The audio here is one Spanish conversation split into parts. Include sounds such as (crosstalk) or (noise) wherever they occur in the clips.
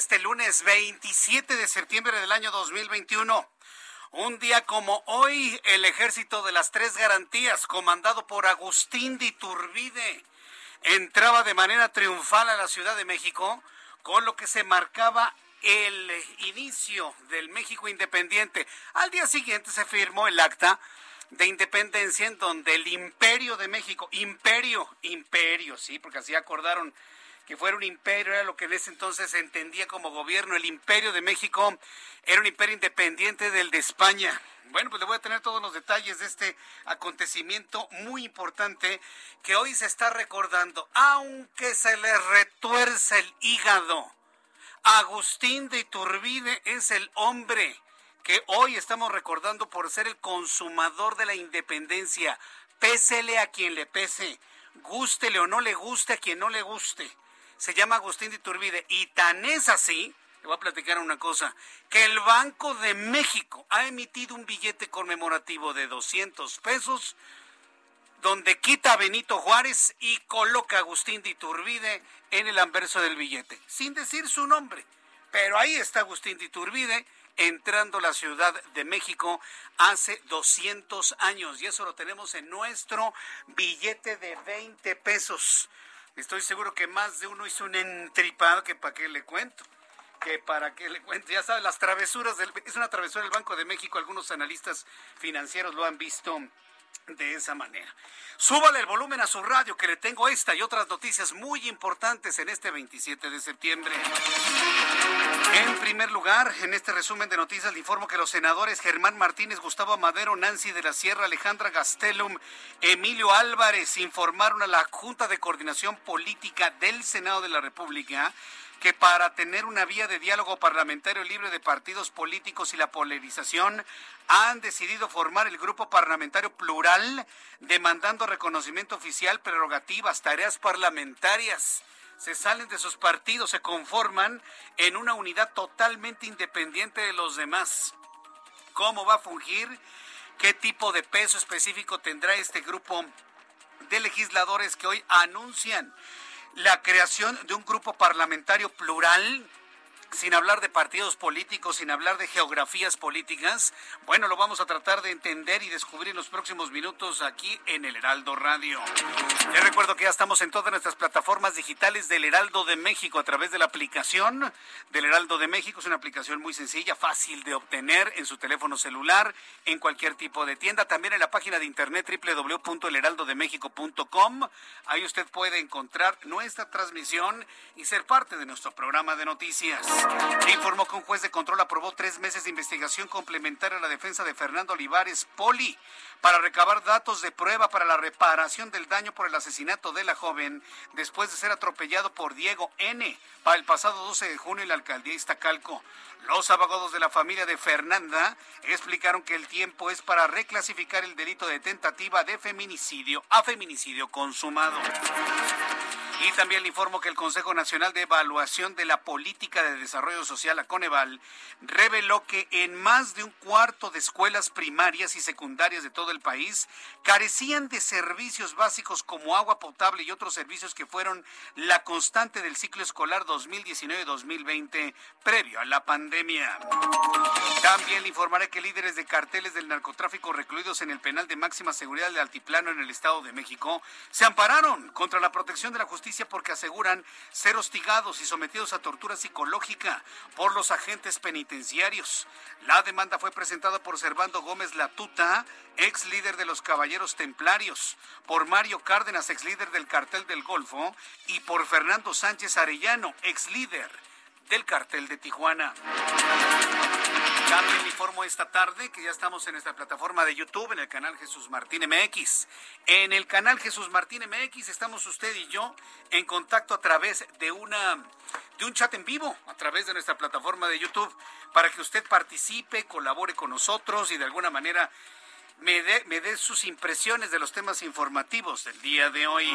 Este lunes 27 de septiembre del año 2021. Un día como hoy, el ejército de las tres garantías, comandado por Agustín de Iturbide, entraba de manera triunfal a la Ciudad de México, con lo que se marcaba el inicio del México independiente. Al día siguiente se firmó el acta de independencia en donde el imperio de México, imperio, imperio, sí, porque así acordaron que fuera un imperio, era lo que en ese entonces se entendía como gobierno, el imperio de México era un imperio independiente del de España. Bueno, pues le voy a tener todos los detalles de este acontecimiento muy importante que hoy se está recordando, aunque se le retuerce el hígado. Agustín de Iturbide es el hombre que hoy estamos recordando por ser el consumador de la independencia. Pésele a quien le pese, gústele o no le guste a quien no le guste. Se llama Agustín de Iturbide y tan es así, le voy a platicar una cosa, que el Banco de México ha emitido un billete conmemorativo de 200 pesos donde quita a Benito Juárez y coloca a Agustín de Iturbide en el anverso del billete, sin decir su nombre. Pero ahí está Agustín de Iturbide entrando a la Ciudad de México hace 200 años y eso lo tenemos en nuestro billete de 20 pesos. Estoy seguro que más de uno hizo un entripado que para qué le cuento. Que para qué le cuento, ya saben, las travesuras del, es una travesura del Banco de México, algunos analistas financieros lo han visto de esa manera. Súbale el volumen a su radio que le tengo esta y otras noticias muy importantes en este 27 de septiembre. En primer lugar, en este resumen de noticias le informo que los senadores Germán Martínez, Gustavo Madero, Nancy de la Sierra, Alejandra Gastelum, Emilio Álvarez informaron a la Junta de Coordinación Política del Senado de la República que para tener una vía de diálogo parlamentario libre de partidos políticos y la polarización han decidido formar el grupo parlamentario plural demandando reconocimiento oficial, prerrogativas, tareas parlamentarias. Se salen de sus partidos, se conforman en una unidad totalmente independiente de los demás. ¿Cómo va a fungir? ¿Qué tipo de peso específico tendrá este grupo de legisladores que hoy anuncian la creación de un grupo parlamentario plural, sin hablar de partidos políticos, sin hablar de geografías políticas. Bueno, lo vamos a tratar de entender y descubrir en los próximos minutos aquí en el Heraldo Radio. Les recuerdo que ya estamos en todas nuestras plataformas digitales del Heraldo de México a través de la aplicación del Heraldo de México. Es una aplicación muy sencilla, fácil de obtener en su teléfono celular, en cualquier tipo de tienda. También en la página de internet www.elheraldodemexico.com. Ahí usted puede encontrar nuestra transmisión y ser parte de nuestro programa de noticias. Informó que un juez de control aprobó tres meses de investigación complementaria a la defensa de Fernando Olivares Poli para recabar datos de prueba para la reparación del daño por el asesinato de la joven después de ser atropellado por Diego N. para el pasado 12 de junio en la alcaldía Iztacalco. Los abogados de la familia de Fernanda explicaron que el tiempo es para reclasificar el delito de tentativa de feminicidio a feminicidio consumado. Y también le informo que el Consejo Nacional de Evaluación de la Política de Desarrollo Social, la Coneval, reveló que en más de un cuarto de escuelas primarias y secundarias de todo el país carecían de servicios básicos como agua potable y otros servicios que fueron la constante del ciclo escolar 2019-2020 previo a la pandemia. También le informaré que líderes de carteles del narcotráfico recluidos en el penal de máxima seguridad de Altiplano en el Estado de México se ampararon contra la protección de la justicia porque aseguran ser hostigados y sometidos a tortura psicológica por los agentes penitenciarios. La demanda fue presentada por Servando Gómez Latuta, ex líder de los Caballeros Templarios, por Mario Cárdenas, ex líder del Cartel del Golfo, y por Fernando Sánchez Arellano, ex líder del Cartel de Tijuana. También informo esta tarde que ya estamos en esta plataforma de YouTube, en el canal Jesús Martín MX. En el canal Jesús Martín MX estamos usted y yo en contacto a través de una de un chat en vivo a través de nuestra plataforma de YouTube para que usted participe, colabore con nosotros y de alguna manera me dé, sus impresiones de los temas informativos del día de hoy.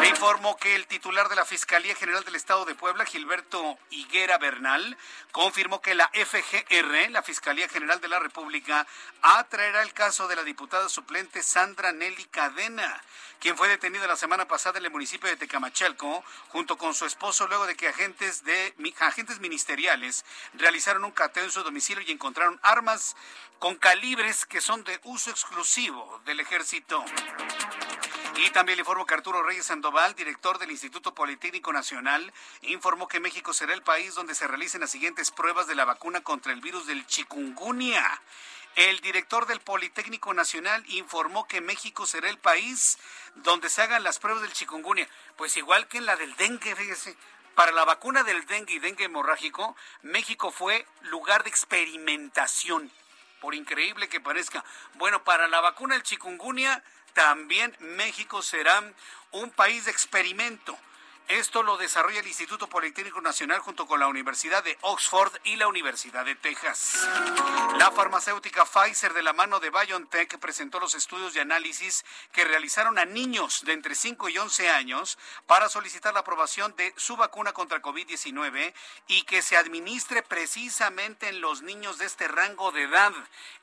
Le informo que el titular de la Fiscalía General del Estado de Puebla, Gilberto Higuera Bernal, confirmó que la FGR, la Fiscalía General de la República, atraerá el caso de la diputada suplente Sandra Nelly Cadena, quien fue detenida la semana pasada en el municipio de Tecamachalco, junto con su esposo, luego de que agentes, de, agentes ministeriales realizaron un cateo en su domicilio y encontraron armas con calibres que son de uso exclusivo del ejército. Y también le informo que Arturo Reyes Sandoval, director del Instituto Politécnico Nacional, informó que México será el país donde se realicen las siguientes pruebas de la vacuna contra el virus del chikungunya. El director del Politécnico Nacional informó que México será el país donde se hagan las pruebas del chikungunya. Pues igual que en la del dengue, fíjese. Para la vacuna del dengue y dengue hemorrágico, México fue lugar de experimentación por increíble que parezca. Bueno, para la vacuna del chikungunya, también México será un país de experimento. Esto lo desarrolla el Instituto Politécnico Nacional junto con la Universidad de Oxford y la Universidad de Texas. La farmacéutica Pfizer de la mano de BioNTech presentó los estudios de análisis que realizaron a niños de entre 5 y 11 años para solicitar la aprobación de su vacuna contra COVID-19 y que se administre precisamente en los niños de este rango de edad,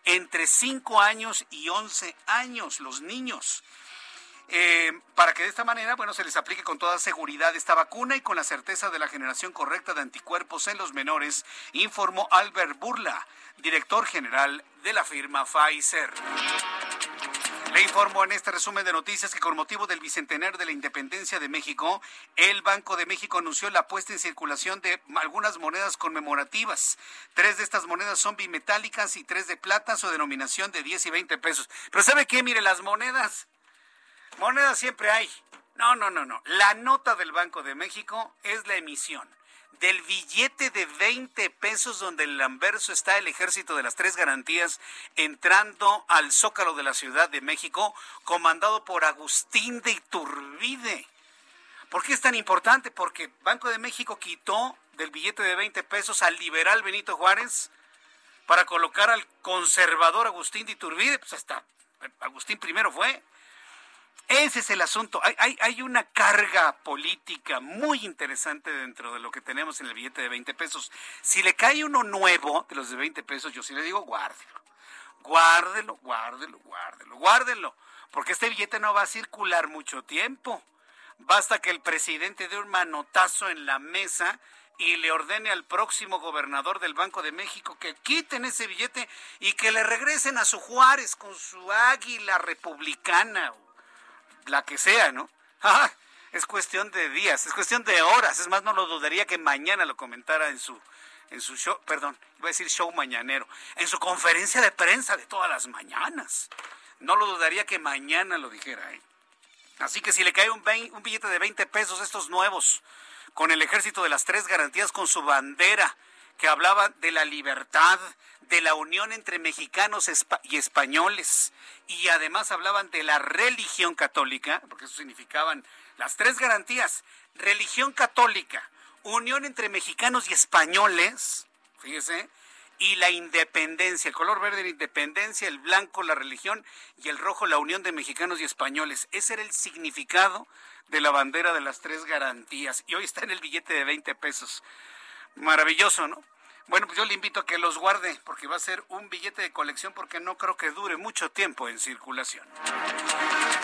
entre 5 años y 11 años, los niños. Eh, para que de esta manera, bueno, se les aplique con toda seguridad esta vacuna y con la certeza de la generación correcta de anticuerpos en los menores, informó Albert Burla, director general de la firma Pfizer. Le informo en este resumen de noticias que con motivo del bicentenario de la independencia de México, el Banco de México anunció la puesta en circulación de algunas monedas conmemorativas. Tres de estas monedas son bimetálicas y tres de plata, su denominación de 10 y 20 pesos. Pero ¿sabe qué? Mire, las monedas Moneda siempre hay. No, no, no, no. La nota del Banco de México es la emisión del billete de 20 pesos donde el anverso está el ejército de las tres garantías entrando al zócalo de la Ciudad de México, comandado por Agustín de Iturbide. ¿Por qué es tan importante? Porque Banco de México quitó del billete de 20 pesos al liberal Benito Juárez para colocar al conservador Agustín de Iturbide. Pues hasta Agustín primero fue. Ese es el asunto. Hay, hay, una carga política muy interesante dentro de lo que tenemos en el billete de 20 pesos. Si le cae uno nuevo de los de 20 pesos, yo sí le digo, guárdelo. Guárdelo, guárdelo, guárdelo, guárdelo. Porque este billete no va a circular mucho tiempo. Basta que el presidente dé un manotazo en la mesa y le ordene al próximo gobernador del Banco de México que quiten ese billete y que le regresen a su Juárez con su águila republicana la que sea, ¿no? (laughs) es cuestión de días, es cuestión de horas. Es más, no lo dudaría que mañana lo comentara en su, en su show, perdón, iba a decir show mañanero, en su conferencia de prensa de todas las mañanas. No lo dudaría que mañana lo dijera. ¿eh? Así que si le cae un, un billete de 20 pesos, estos nuevos, con el ejército de las tres garantías, con su bandera, que hablaba de la libertad, de la unión entre mexicanos y españoles, y además hablaban de la religión católica, porque eso significaban las tres garantías, religión católica, unión entre mexicanos y españoles, fíjese, y la independencia, el color verde la independencia, el blanco la religión y el rojo la unión de mexicanos y españoles. Ese era el significado de la bandera de las tres garantías y hoy está en el billete de 20 pesos. Maravilloso, ¿no? Bueno, pues yo le invito a que los guarde porque va a ser un billete de colección porque no creo que dure mucho tiempo en circulación.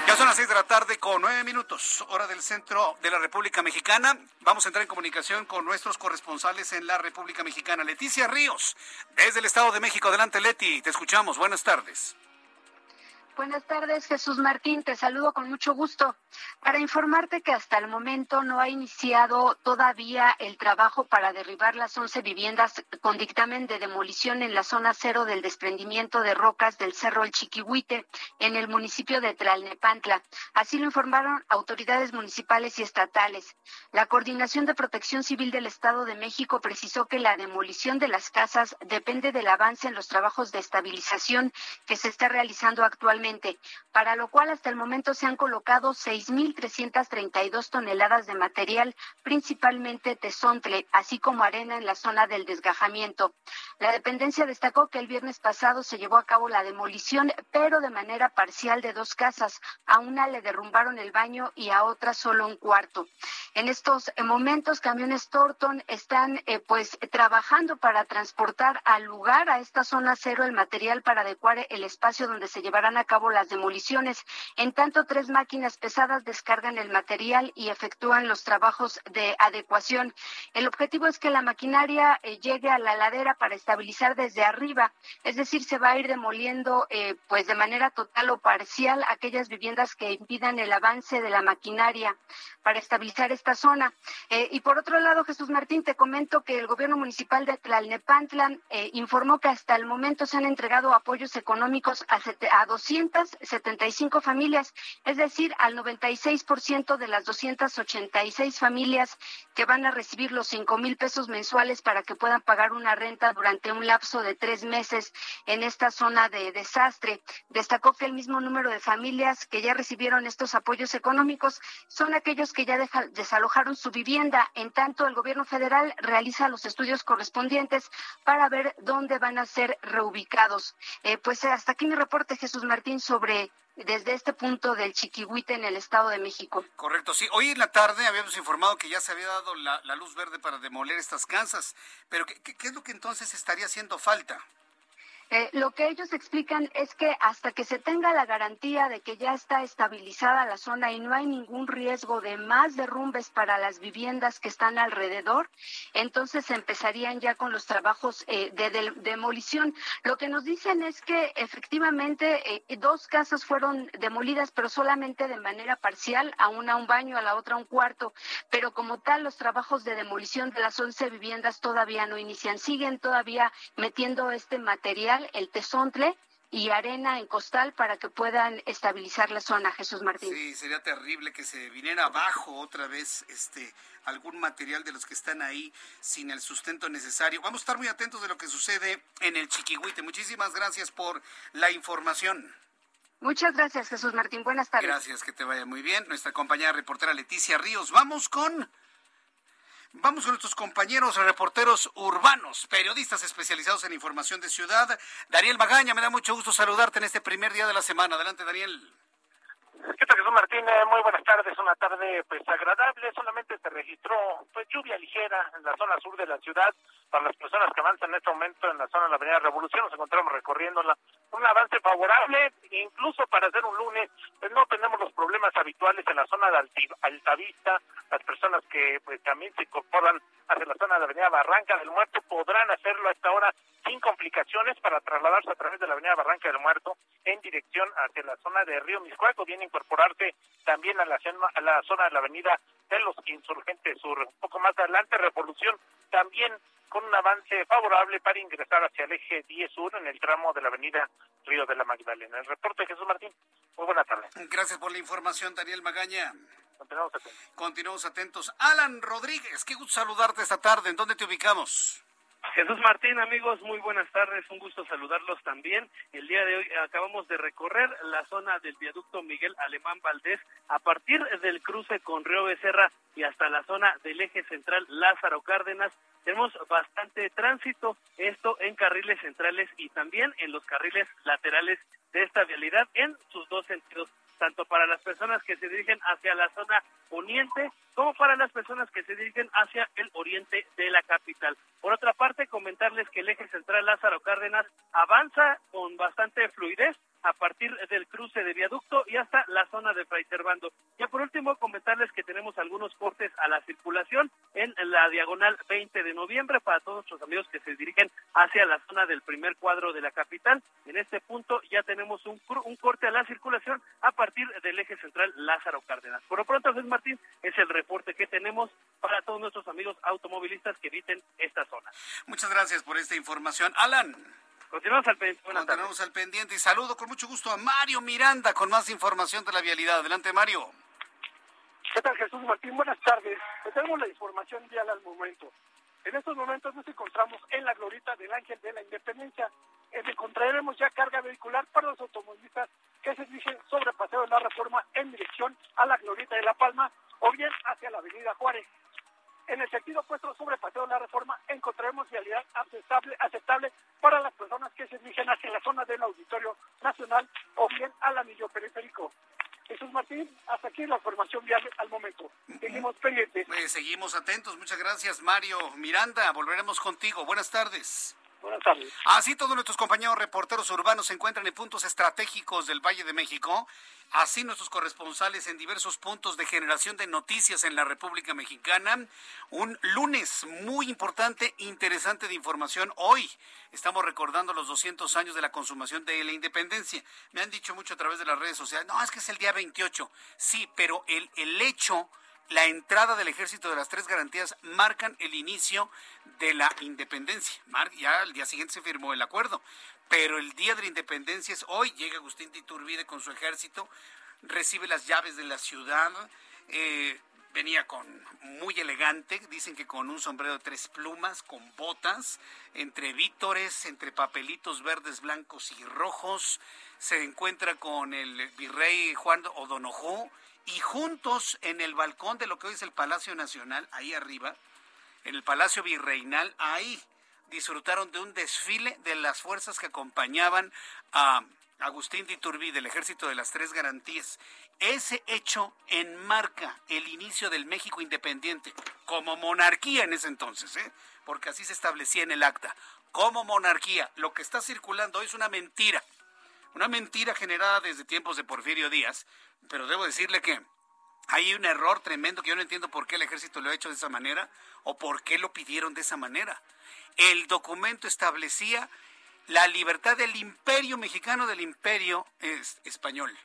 Ya son las seis de la tarde con nueve minutos, hora del centro de la República Mexicana. Vamos a entrar en comunicación con nuestros corresponsales en la República Mexicana. Leticia Ríos, desde el Estado de México. Adelante, Leti, te escuchamos. Buenas tardes. Buenas tardes, Jesús Martín. Te saludo con mucho gusto para informarte que hasta el momento no ha iniciado todavía el trabajo para derribar las 11 viviendas con dictamen de demolición en la zona cero del desprendimiento de rocas del Cerro El Chiquihuite en el municipio de Tlalnepantla. Así lo informaron autoridades municipales y estatales. La Coordinación de Protección Civil del Estado de México precisó que la demolición de las casas depende del avance en los trabajos de estabilización que se está realizando actualmente para lo cual hasta el momento se han colocado 6.332 toneladas de material, principalmente tesontle, así como arena en la zona del desgajamiento. La dependencia destacó que el viernes pasado se llevó a cabo la demolición, pero de manera parcial de dos casas. A una le derrumbaron el baño y a otra solo un cuarto. En estos momentos, camiones Torton están eh, pues trabajando para transportar al lugar, a esta zona cero, el material para adecuar el espacio donde se llevarán a cabo las demoliciones. En tanto, tres máquinas pesadas descargan el material y efectúan los trabajos de adecuación. El objetivo es que la maquinaria eh, llegue a la ladera para estabilizar desde arriba, es decir, se va a ir demoliendo eh, pues de manera total o parcial aquellas viviendas que impidan el avance de la maquinaria para estabilizar esta zona. Eh, y por otro lado, Jesús Martín, te comento que el gobierno municipal de Tlalnepantla informó que hasta el momento se han entregado apoyos económicos a, a 200 275 familias, es decir, al 96% de las 286 familias que van a recibir los 5 mil pesos mensuales para que puedan pagar una renta durante un lapso de tres meses en esta zona de desastre. Destacó que el mismo número de familias que ya recibieron estos apoyos económicos son aquellos que ya desalojaron su vivienda. En tanto, el gobierno federal realiza los estudios correspondientes para ver dónde van a ser reubicados. Eh, pues hasta aquí mi reporte, Jesús Martín sobre desde este punto del Chiquihuite en el Estado de México. Correcto, sí. Hoy en la tarde habíamos informado que ya se había dado la, luz verde para demoler estas casas, pero ¿qué, ¿qué, es lo que entonces estaría haciendo falta? Eh, lo que ellos explican es que hasta que se tenga la garantía de que ya está estabilizada la zona y no hay ningún riesgo de más derrumbes para las viviendas que están alrededor, entonces empezarían ya con los trabajos eh, de, demolición. Lo que nos dicen es que efectivamente eh, dos casas fueron demolidas, pero solamente de manera parcial, a una un baño, a la otra un cuarto, pero como tal los trabajos de demolición de las 11 viviendas todavía no inician, siguen todavía metiendo este material el tesontle y arena en costal para que puedan estabilizar la zona, Jesús Martín. Sí, sería terrible que se viniera abajo otra vez este algún material de los que están ahí sin el sustento necesario. Vamos a estar muy atentos de lo que sucede en el Chiquihuite. Muchísimas gracias por la información. Muchas gracias, Jesús Martín. Buenas tardes. Gracias, que te vaya muy bien. Nuestra compañera reportera Leticia Ríos. Vamos con Vamos con nuestros compañeros reporteros urbanos, periodistas especializados en información de ciudad. Daniel Magaña, me da mucho gusto saludarte en este primer día de la semana. Adelante, Daniel. ¿Qué tal, Jesús Martínez? Muy buenas tardes. Una tarde pues agradable. Solamente se registró pues lluvia ligera en la zona sur de la ciudad. Para las personas que avanzan en este momento en la zona de la Avenida Revolución, nos encontramos recorriendo un avance favorable. Incluso para hacer un lunes, pues no tenemos los problemas habituales en la zona de Altavista. Las personas que pues también se incorporan hacia la zona de la Avenida Barranca del Muerto podrán hacerlo a esta hora sin complicaciones para trasladarse a través de la Avenida Barranca del Muerto en dirección hacia la zona de Río Miscuaco. Viene incorporarse también a la, a la zona de la Avenida de los Insurgentes Sur. Un poco más adelante, Revolución también con un avance favorable para ingresar hacia el eje 10 sur en el tramo de la avenida Río de la Magdalena. El reporte de Jesús Martín. Muy buena tarde. Gracias por la información, Daniel Magaña. Continuamos atentos. Continuamos atentos. Alan Rodríguez, qué gusto saludarte esta tarde. ¿En dónde te ubicamos? Jesús Martín, amigos, muy buenas tardes, un gusto saludarlos también. El día de hoy acabamos de recorrer la zona del viaducto Miguel Alemán Valdés a partir del cruce con Río Becerra y hasta la zona del eje central Lázaro Cárdenas. Tenemos bastante tránsito, esto en carriles centrales y también en los carriles laterales de esta vialidad en sus dos sentidos tanto para las personas que se dirigen hacia la zona poniente como para las personas que se dirigen hacia el oriente de la capital. Por otra parte, comentarles que el eje central Lázaro Cárdenas avanza con bastante fluidez a partir del cruce de viaducto y hasta la zona de Fray Servando. Ya por último, comentarles que tenemos algunos cortes a la circulación en la diagonal 20 de noviembre para todos nuestros amigos que se dirigen hacia la zona del primer cuadro de la capital. En este punto ya tenemos un, un corte a la circulación a partir del eje central Lázaro Cárdenas. Por lo pronto, José Martín, es el reporte que tenemos para todos nuestros amigos automovilistas que eviten esta zona. Muchas gracias por esta información. Alan. Continuamos al pendiente. Continuamos al pendiente y saludo con mucho gusto a Mario Miranda con más información de la vialidad. Adelante, Mario. ¿Qué tal, Jesús Martín? Buenas tardes. tenemos la información vial al momento. En estos momentos nos encontramos en la glorita del Ángel de la Independencia. Encontraremos ya carga vehicular para los automovilistas que se dirigen sobre Paseo de la Reforma en dirección a la glorita de La Palma o bien hacia la Avenida Juárez. En el sentido opuesto sobre Paseo de la Reforma encontraremos vialidad aceptable, aceptable para las personas que se dirigen hacia la zona del Auditorio Nacional o bien al anillo periférico. Jesús Martín, hasta aquí la información vial al momento. Seguimos pendientes. Pues seguimos atentos. Muchas gracias, Mario Miranda. Volveremos contigo. Buenas tardes. Buenas tardes. Así todos nuestros compañeros reporteros urbanos se encuentran en puntos estratégicos del Valle de México. Así nuestros corresponsales en diversos puntos de generación de noticias en la República Mexicana. Un lunes muy importante, interesante de información. Hoy estamos recordando los 200 años de la consumación de la independencia. Me han dicho mucho a través de las redes sociales, no, es que es el día 28. Sí, pero el, el hecho la entrada del ejército de las tres garantías marcan el inicio de la independencia. Ya al día siguiente se firmó el acuerdo, pero el día de la independencia es hoy. Llega Agustín de Iturbide con su ejército, recibe las llaves de la ciudad. Eh, venía con muy elegante, dicen que con un sombrero de tres plumas, con botas, entre vítores, entre papelitos verdes, blancos y rojos. Se encuentra con el virrey Juan O'Donoghue y juntos en el balcón de lo que hoy es el Palacio Nacional, ahí arriba, en el Palacio Virreinal, ahí disfrutaron de un desfile de las fuerzas que acompañaban a Agustín de Iturbide, del Ejército de las Tres Garantías. Ese hecho enmarca el inicio del México independiente, como monarquía en ese entonces, ¿eh? porque así se establecía en el acta. Como monarquía, lo que está circulando hoy es una mentira, una mentira generada desde tiempos de Porfirio Díaz, pero debo decirle que hay un error tremendo que yo no entiendo por qué el ejército lo ha hecho de esa manera o por qué lo pidieron de esa manera. El documento establecía la libertad del imperio mexicano del imperio español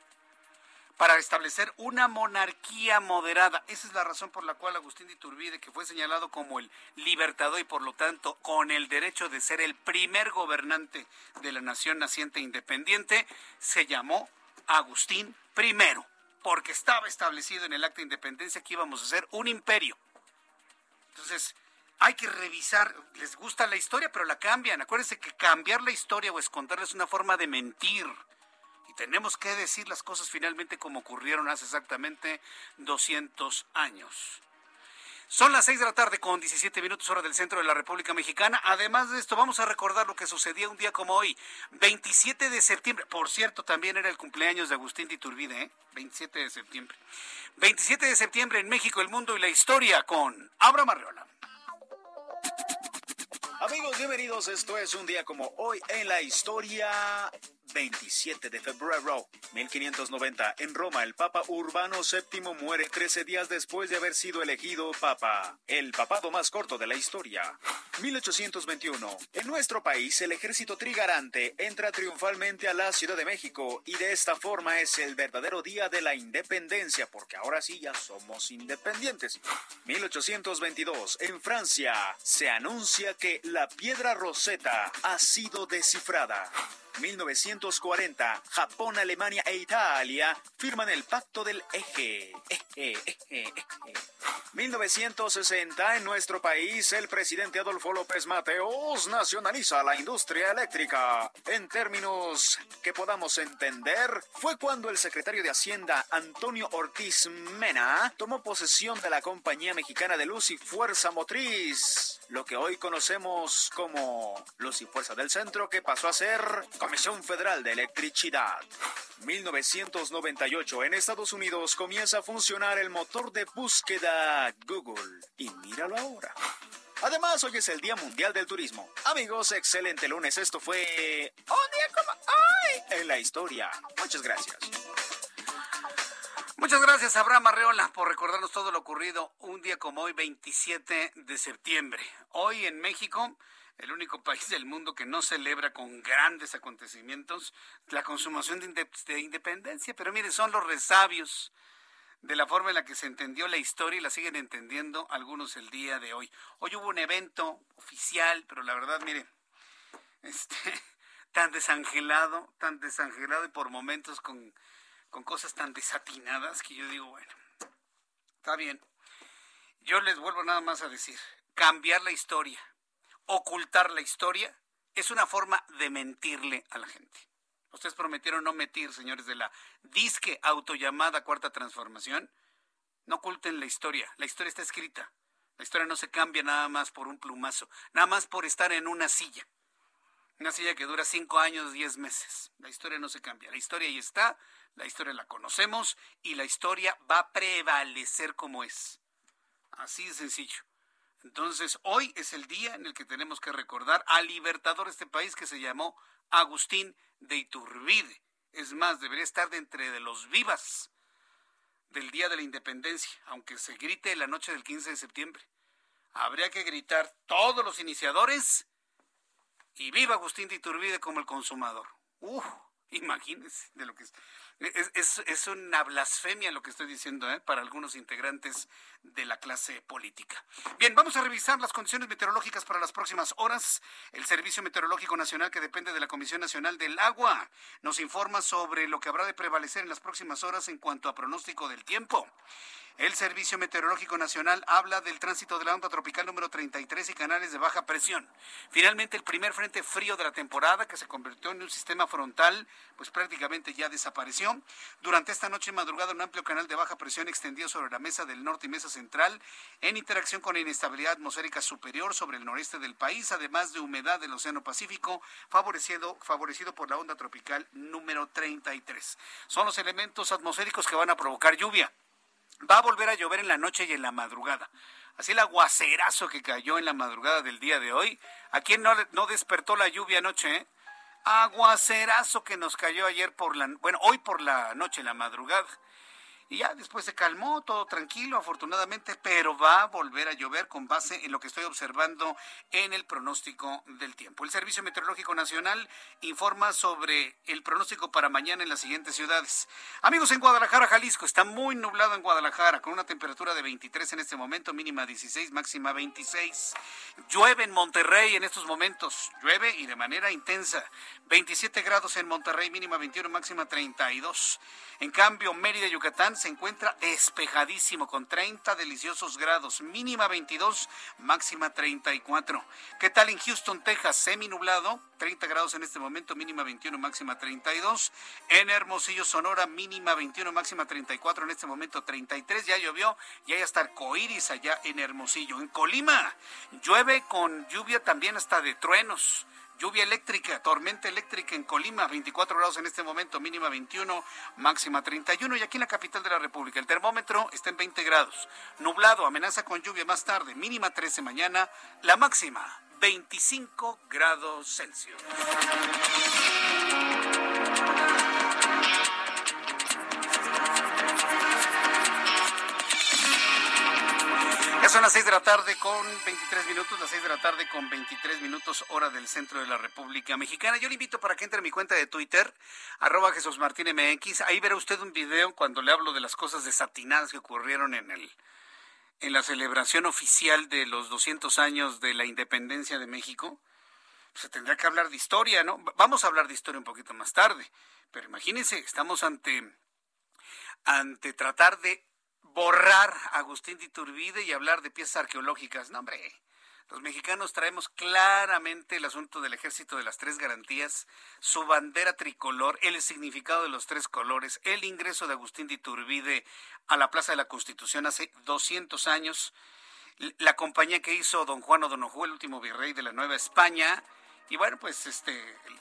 para establecer una monarquía moderada. Esa es la razón por la cual Agustín de Iturbide, que fue señalado como el libertador y por lo tanto con el derecho de ser el primer gobernante de la nación naciente e independiente, se llamó Agustín I porque estaba establecido en el acta de independencia que íbamos a ser un imperio. Entonces, hay que revisar, les gusta la historia, pero la cambian. Acuérdense que cambiar la historia o esconderla es una forma de mentir. Y tenemos que decir las cosas finalmente como ocurrieron hace exactamente 200 años. Son las 6 de la tarde con 17 minutos hora del centro de la República Mexicana. Además de esto, vamos a recordar lo que sucedía un día como hoy, 27 de septiembre. Por cierto, también era el cumpleaños de Agustín de Iturbide, ¿eh? 27 de septiembre. 27 de septiembre en México, el mundo y la historia con Abra Marriola. Amigos, bienvenidos. Esto es un día como hoy en la historia. 27 de febrero 1590 en Roma el Papa Urbano VII muere 13 días después de haber sido elegido Papa, el papado más corto de la historia. 1821 en nuestro país el ejército trigarante entra triunfalmente a la Ciudad de México y de esta forma es el verdadero día de la independencia porque ahora sí ya somos independientes. 1822 en Francia se anuncia que la piedra Rosetta ha sido descifrada. 1940, Japón, Alemania e Italia firman el Pacto del Eje. Eje, eje, eje. 1960, en nuestro país, el presidente Adolfo López Mateos nacionaliza la industria eléctrica. En términos que podamos entender, fue cuando el secretario de Hacienda, Antonio Ortiz Mena, tomó posesión de la Compañía Mexicana de Luz y Fuerza Motriz, lo que hoy conocemos como Luz y Fuerza del Centro, que pasó a ser Comisión Federal de Electricidad. 1998, en Estados Unidos comienza a funcionar el motor de búsqueda Google. Y míralo ahora. Además, hoy es el Día Mundial del Turismo. Amigos, excelente lunes. Esto fue un día como hoy en la historia. Muchas gracias. Muchas gracias, Abraham Arreola, por recordarnos todo lo ocurrido un día como hoy, 27 de septiembre. Hoy en México el único (laughs) país del mundo que no celebra con grandes acontecimientos la consumación de, independencia. Pero mire, son los resabios de la forma en la que se entendió la historia y la siguen entendiendo algunos el día de hoy. Hoy hubo un evento oficial, pero la verdad, mire, (laughs) este, tan desangelado, tan desangelado y por momentos con, con cosas tan desatinadas que yo digo, bueno, está bien. Yo les vuelvo nada más a decir, cambiar la historia ocultar la historia es una forma de mentirle a la gente. Ustedes prometieron no mentir, señores de la disque autollamada cuarta transformación. No oculten la historia. La historia está escrita. La historia no se cambia nada más por un plumazo, nada más por estar en una silla. Una silla que dura cinco años, diez meses. La historia no se cambia. La historia ahí está, la historia la conocemos y la historia va a prevalecer como es. Así de sencillo. Entonces, hoy es el día en el que tenemos que recordar al libertador de este país que se llamó Agustín de Iturbide. Es más, debería estar de entre de los vivas del Día de la Independencia, aunque se grite la noche del 15 de septiembre. Habría que gritar todos los iniciadores y viva Agustín de Iturbide como el consumador. Uf, imagínense de lo que es. Es, una blasfemia lo que estoy diciendo ¿eh? para algunos integrantes de la clase política. Bien, vamos a revisar las condiciones meteorológicas para las próximas horas. El Servicio Meteorológico Nacional, que depende de la Comisión Nacional del Agua, nos informa sobre lo que habrá de prevalecer en las próximas horas en cuanto a pronóstico del tiempo. El Servicio Meteorológico Nacional habla del tránsito de la onda tropical número 33 y canales de baja presión. Finalmente, el primer frente frío de la temporada, que se convirtió en un sistema frontal, pues prácticamente ya desapareció. Durante esta noche y madrugada, un amplio canal de baja presión extendido sobre la mesa del norte y mesa central, en interacción con la inestabilidad atmosférica superior sobre el noreste del país, además de humedad del Océano Pacífico, favorecido, favorecido por la onda tropical número 33. Son los elementos atmosféricos que van a provocar lluvia. Va a volver a llover en la noche y en la madrugada. Así el aguacerazo que cayó en la madrugada del día de hoy. ¿A quién no, no despertó la lluvia anoche? Eh? Aguacerazo que nos cayó ayer por la, bueno, hoy por la noche, la madrugada y ya después se calmó, todo tranquilo, afortunadamente, pero va a volver a llover con base en lo que estoy observando en el pronóstico del tiempo. El Servicio Meteorológico Nacional informa sobre el pronóstico para mañana en las siguientes ciudades. Amigos, en Guadalajara, Jalisco, está muy nublado en Guadalajara, con una temperatura de 23 en este momento, mínima 16, máxima 26. Llueve en Monterrey en estos momentos, llueve y de manera intensa. 27 grados en Monterrey, mínima 21, máxima 32. En cambio, Mérida, Yucatán se encuentra despejadísimo con 30 deliciosos grados, mínima 22, máxima 34. ¿Qué tal en Houston, Texas? Semi nublado, 30 grados en este momento, mínima 21, máxima 32. En Hermosillo, Sonora, mínima 21, máxima 34, en este momento 33. Ya llovió, ya hay hasta arcoíris allá en Hermosillo. En Colima, llueve con lluvia también hasta de truenos. Lluvia eléctrica, tormenta eléctrica en Colima, 24 grados en este momento, mínima 21, máxima 31. Y aquí en la capital de la República, el termómetro está en 20 grados. Nublado, amenaza con lluvia más tarde, mínima 13 mañana, la máxima 25 grados Celsius. Son las 6 de la tarde con 23 minutos, las 6 de la tarde con 23 minutos hora del centro de la República Mexicana. Yo le invito para que entre en mi cuenta de Twitter, arroba Jesús Martín MX. Ahí verá usted un video cuando le hablo de las cosas desatinadas que ocurrieron en el en la celebración oficial de los 200 años de la independencia de México. se tendría que hablar de historia, ¿no? Vamos a hablar de historia un poquito más tarde, pero imagínense, estamos ante, ante tratar de borrar a Agustín de Iturbide y hablar de piezas arqueológicas. No, hombre, los mexicanos traemos claramente el asunto del ejército de las tres garantías, su bandera tricolor, el significado de los tres colores, el ingreso de Agustín de Iturbide a la Plaza de la Constitución hace 200 años, la compañía que hizo don Juan O'Donoghue, el último virrey de la Nueva España, y bueno, pues este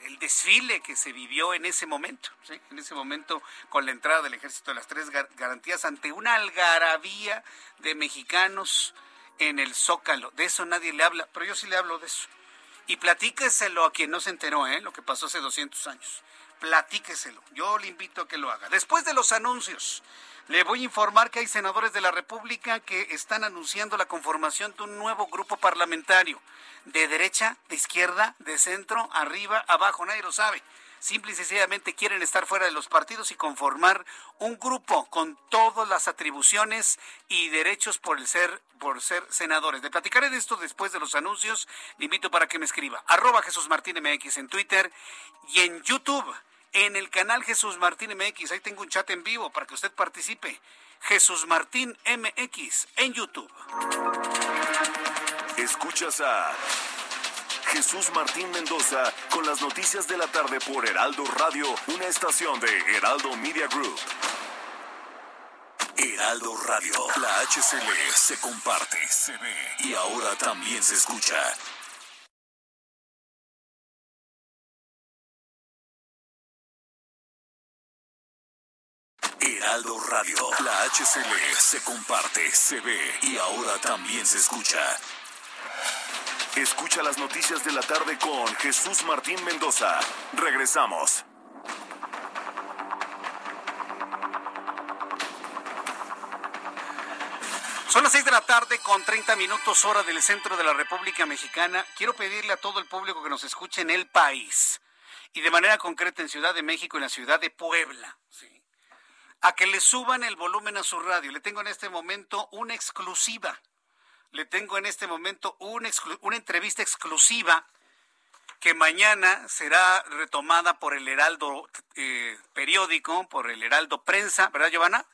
el, desfile que se vivió en ese momento, en ese momento con la entrada del ejército de las tres garantías ante una algarabía de mexicanos en el Zócalo. De eso nadie le habla, pero yo sí le hablo de eso. Y platíqueselo a quien no se enteró, ¿eh? Lo que pasó hace 200 años. Platíqueselo. Yo le invito a que lo haga. Después de los anuncios, le voy a informar que hay senadores de la República que están anunciando la conformación de un nuevo grupo parlamentario. De derecha, de izquierda, de centro, arriba, abajo, nadie lo sabe simple y sencillamente quieren estar fuera de los partidos y conformar un grupo con todas las atribuciones y derechos por el ser por ser senadores. Le platicaré de esto después de los anuncios. Le invito para que me escriba. Arroba Jesús Martín MX en Twitter y en YouTube, en el canal Jesús Martín MX. Ahí tengo un chat en vivo para que usted participe. Jesús Martín MX en YouTube. Escuchas a Jesús Martín Mendoza con las noticias de la tarde por Heraldo Radio, una estación de Heraldo Media Group. Heraldo Radio, la HCL se comparte, se ve y ahora también se escucha. Radio, la HCL se comparte, se ve y ahora también se escucha. Escucha las noticias de la tarde con Jesús Martín Mendoza. Regresamos. Son las seis de la tarde con 30 minutos hora del centro de la República Mexicana. Quiero pedirle a todo el público que nos escuche en el país y de manera concreta en Ciudad de México y en la ciudad de Puebla, a que le suban el volumen a su radio. Le tengo en este momento una exclusiva le tengo en este momento una, entrevista exclusiva que mañana será retomada por el Heraldo eh, periódico, por el Heraldo prensa, ¿verdad, Giovanna?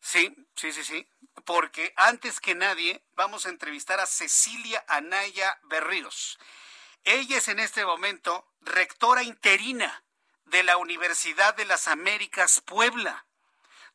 Sí, sí, sí, sí. Porque antes que nadie vamos a entrevistar a Cecilia Anaya Berríos. Ella es en este momento rectora interina de la Universidad de las Américas Puebla.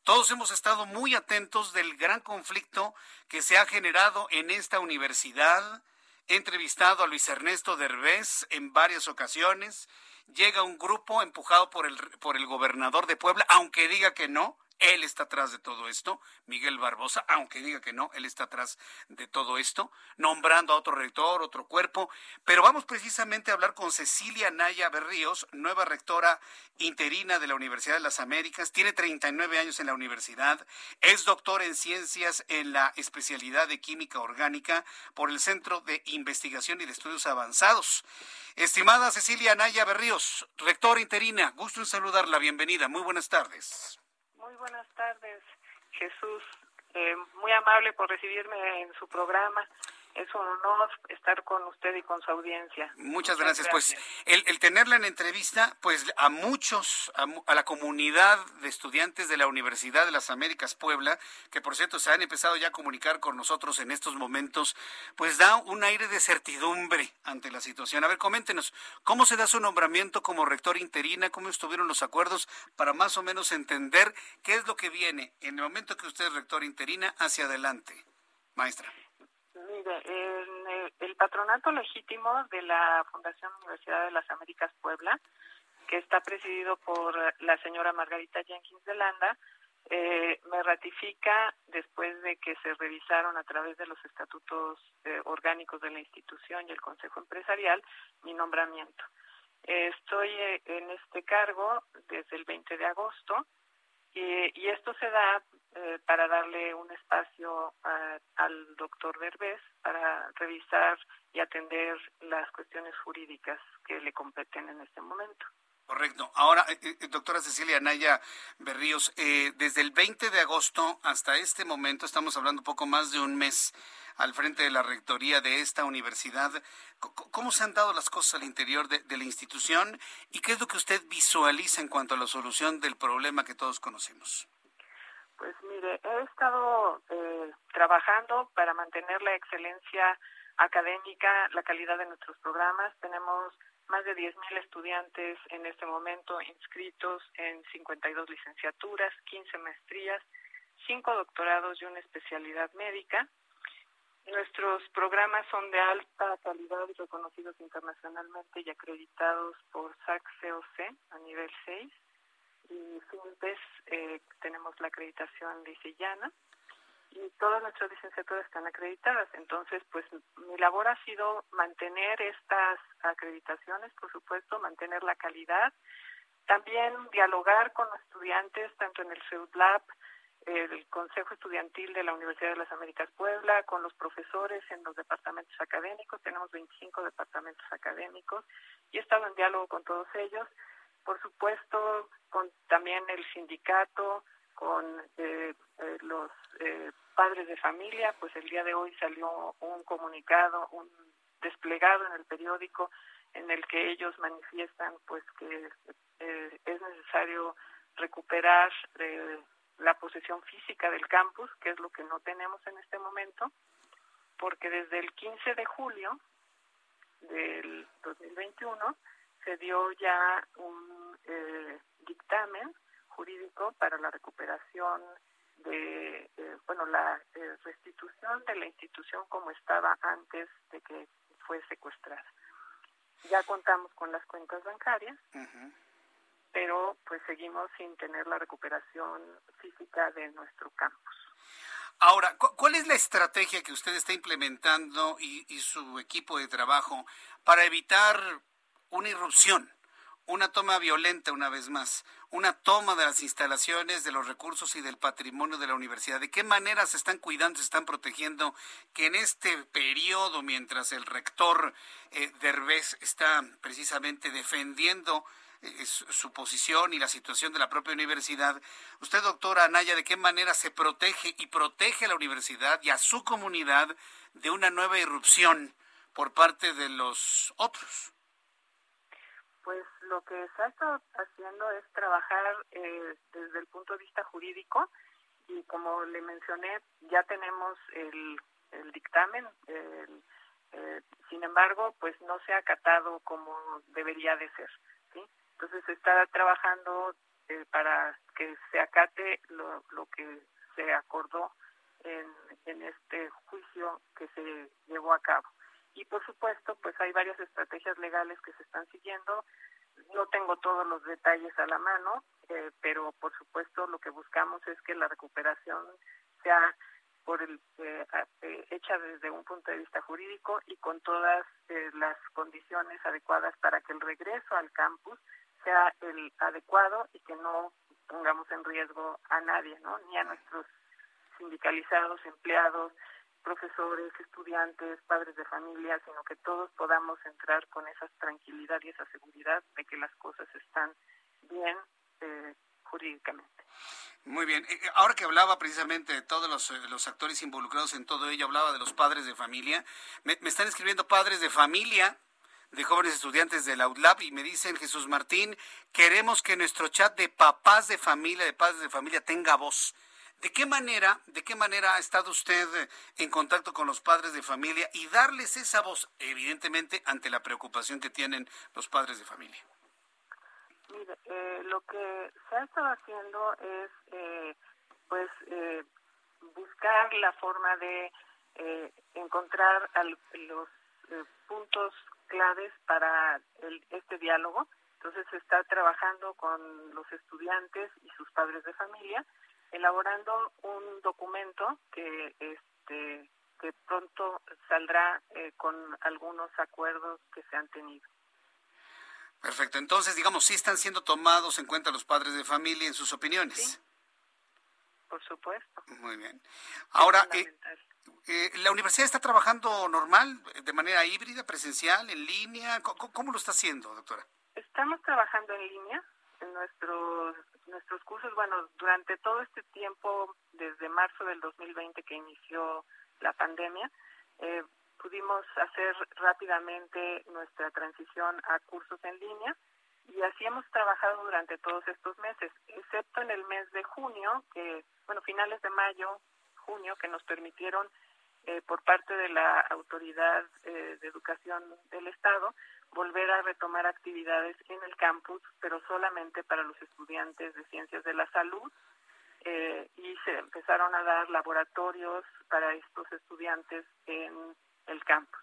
Todos hemos estado muy atentos del gran conflicto que se ha generado en esta universidad. He entrevistado a Luis Ernesto Derbez en varias ocasiones. Llega un grupo empujado por el, por el gobernador de Puebla, aunque diga que no, él está atrás de todo esto, Miguel Barbosa, aunque diga que no, él está atrás de todo esto, nombrando a otro rector, otro cuerpo. Pero vamos precisamente a hablar con Cecilia Naya Berríos, nueva rectora interina de la Universidad de las Américas, tiene 39 años en la universidad, es doctor en ciencias en la especialidad de química orgánica por el Centro de Investigación y de Estudios Avanzados. Estimada Cecilia Naya Berríos, rectora interina, gusto en saludarla, bienvenida, muy buenas tardes. Buenas tardes, Jesús. Eh, muy amable por recibirme en su programa es un honor estar con usted y con su audiencia. Muchas, gracias. Pues el, el, tenerla en entrevista, pues a muchos, a, la comunidad de estudiantes de la Universidad de las Américas Puebla, que por cierto se han empezado ya a comunicar con nosotros en estos momentos, pues da un aire de certidumbre ante la situación. A ver, coméntenos, ¿cómo se da su nombramiento como rector interina? ¿Cómo estuvieron los acuerdos para más o menos entender qué es lo que viene en el momento que usted es rector interina hacia adelante? Maestra. Mire, en el, patronato legítimo de la Fundación Universidad de las Américas Puebla, que está presidido por la señora Margarita Jenkins de Landa, eh, me ratifica después de que se revisaron a través de los estatutos eh, orgánicos de la institución y el Consejo Empresarial mi nombramiento. estoy eh, en este cargo desde el 20 de agosto y esto se da eh, para darle un espacio al doctor Derbez para revisar y atender las cuestiones jurídicas que le competen en este momento. Correcto. Ahora, eh, eh, doctora Cecilia Anaya Berríos, eh, desde el 20 de agosto hasta este momento, estamos hablando poco más de un mes al frente de la rectoría de esta universidad. ¿Cómo se han dado las cosas al interior de, la institución y qué es lo que usted visualiza en cuanto a la solución del problema que todos conocemos? Pues mire, he estado trabajando para mantener la excelencia académica, la calidad de nuestros programas. Tenemos más de 10.000 estudiantes en este momento inscritos en 52 licenciaturas, 15 maestrías, 5 doctorados y una especialidad médica. Nuestros programas son de alta calidad y reconocidos internacionalmente y acreditados por SAC-COC a nivel 6. Y FINPES eh, tenemos la acreditación lisillana y todas nuestras licenciaturas están acreditadas. Entonces, pues mi labor ha sido mantener estas acreditaciones, por supuesto, mantener la calidad, también dialogar con los estudiantes, tanto en el CEUDLAB, el Consejo Estudiantil de la Universidad de las Américas Puebla, con los profesores en los departamentos académicos, tenemos 25 departamentos académicos, y he estado en diálogo con todos ellos, por supuesto, con también el sindicato, con eh, eh, los eh, padres de familia, pues el día de hoy salió un comunicado, un desplegado en el periódico en el que ellos manifiestan pues que es necesario recuperar la posesión física del campus, que es lo que no tenemos en este momento, porque desde el 15 de julio del 2021 se dio ya un dictamen jurídico para la recuperación de, eh, bueno, la eh, restitución de la institución como estaba antes de que fue secuestrada. Ya contamos con las cuentas bancarias, pero pues seguimos sin tener la recuperación física de nuestro campus. Ahora, ¿cuál es la estrategia que usted está implementando y, y su equipo de trabajo para evitar una irrupción? Una toma violenta una vez más, una toma de las instalaciones, de los recursos y del patrimonio de la universidad. ¿De qué manera se están cuidando, se están protegiendo que en este periodo, mientras el rector eh, Derbez está precisamente defendiendo eh, su posición y la situación de la propia universidad, usted, doctora Anaya, ¿de qué manera se protege y protege a la universidad y a su comunidad de una nueva irrupción por parte de los otros? Pues lo que se ha estado haciendo es trabajar eh, desde el punto de vista jurídico y como le mencioné, ya tenemos el, dictamen, eh, sin embargo, pues no se ha acatado como debería de ser. ¿sí? Entonces se está trabajando eh, para que se acate lo, lo que se acordó en, en este juicio que se llevó a cabo. Por supuesto, pues hay varias estrategias legales que se están siguiendo. No tengo todos los detalles a la mano, eh, pero por supuesto lo que buscamos es que la recuperación sea por el, eh, eh, hecha desde un punto de vista jurídico y con todas las condiciones adecuadas para que el regreso al campus sea el adecuado y que no pongamos en riesgo a nadie, ¿no? Ni a nuestros sindicalizados, empleados, profesores, estudiantes, padres de familia, sino que todos podamos entrar con esa tranquilidad y esa seguridad de que las cosas están bien eh, jurídicamente. Muy bien. Eh, eh, ahora que hablaba precisamente de todos los, actores involucrados en todo ello, hablaba de los padres de familia. Me, están escribiendo padres de familia de jóvenes estudiantes de la y me dicen, Jesús Martín, queremos que nuestro chat de papás de familia, de padres de familia, tenga voz. ¿De qué manera, de qué manera ha estado usted en contacto con los padres de familia y darles esa voz, evidentemente, ante la preocupación que tienen los padres de familia? Mire, eh, lo que se ha estado haciendo es, eh, pues, eh, buscar la forma de encontrar los puntos claves para este diálogo. Entonces se está trabajando con los estudiantes y sus padres de familia elaborando un documento que este que pronto saldrá eh, con algunos acuerdos que se han tenido. Perfecto. Entonces, digamos, sí están siendo tomados en cuenta los padres de familia en sus opiniones. Sí. Por supuesto. Muy bien. Ahora, eh, eh, ¿la universidad está trabajando normal, de manera híbrida, presencial, en línea? ¿Cómo, cómo lo está haciendo, doctora? estamos trabajando en línea en nuestros nuestros cursos. Bueno, durante todo este tiempo, desde marzo del 2020 que inició la pandemia, eh, pudimos hacer rápidamente nuestra transición a cursos en línea y así hemos trabajado durante todos estos meses, excepto en el mes de junio, que, bueno, finales de mayo, junio, que nos permitieron eh, por parte de la Autoridad eh, de Educación del Estado volver a retomar actividades en el campus, pero solamente para los estudiantes de ciencias de la salud. Eh, y se empezaron a dar laboratorios para estos estudiantes en el campus.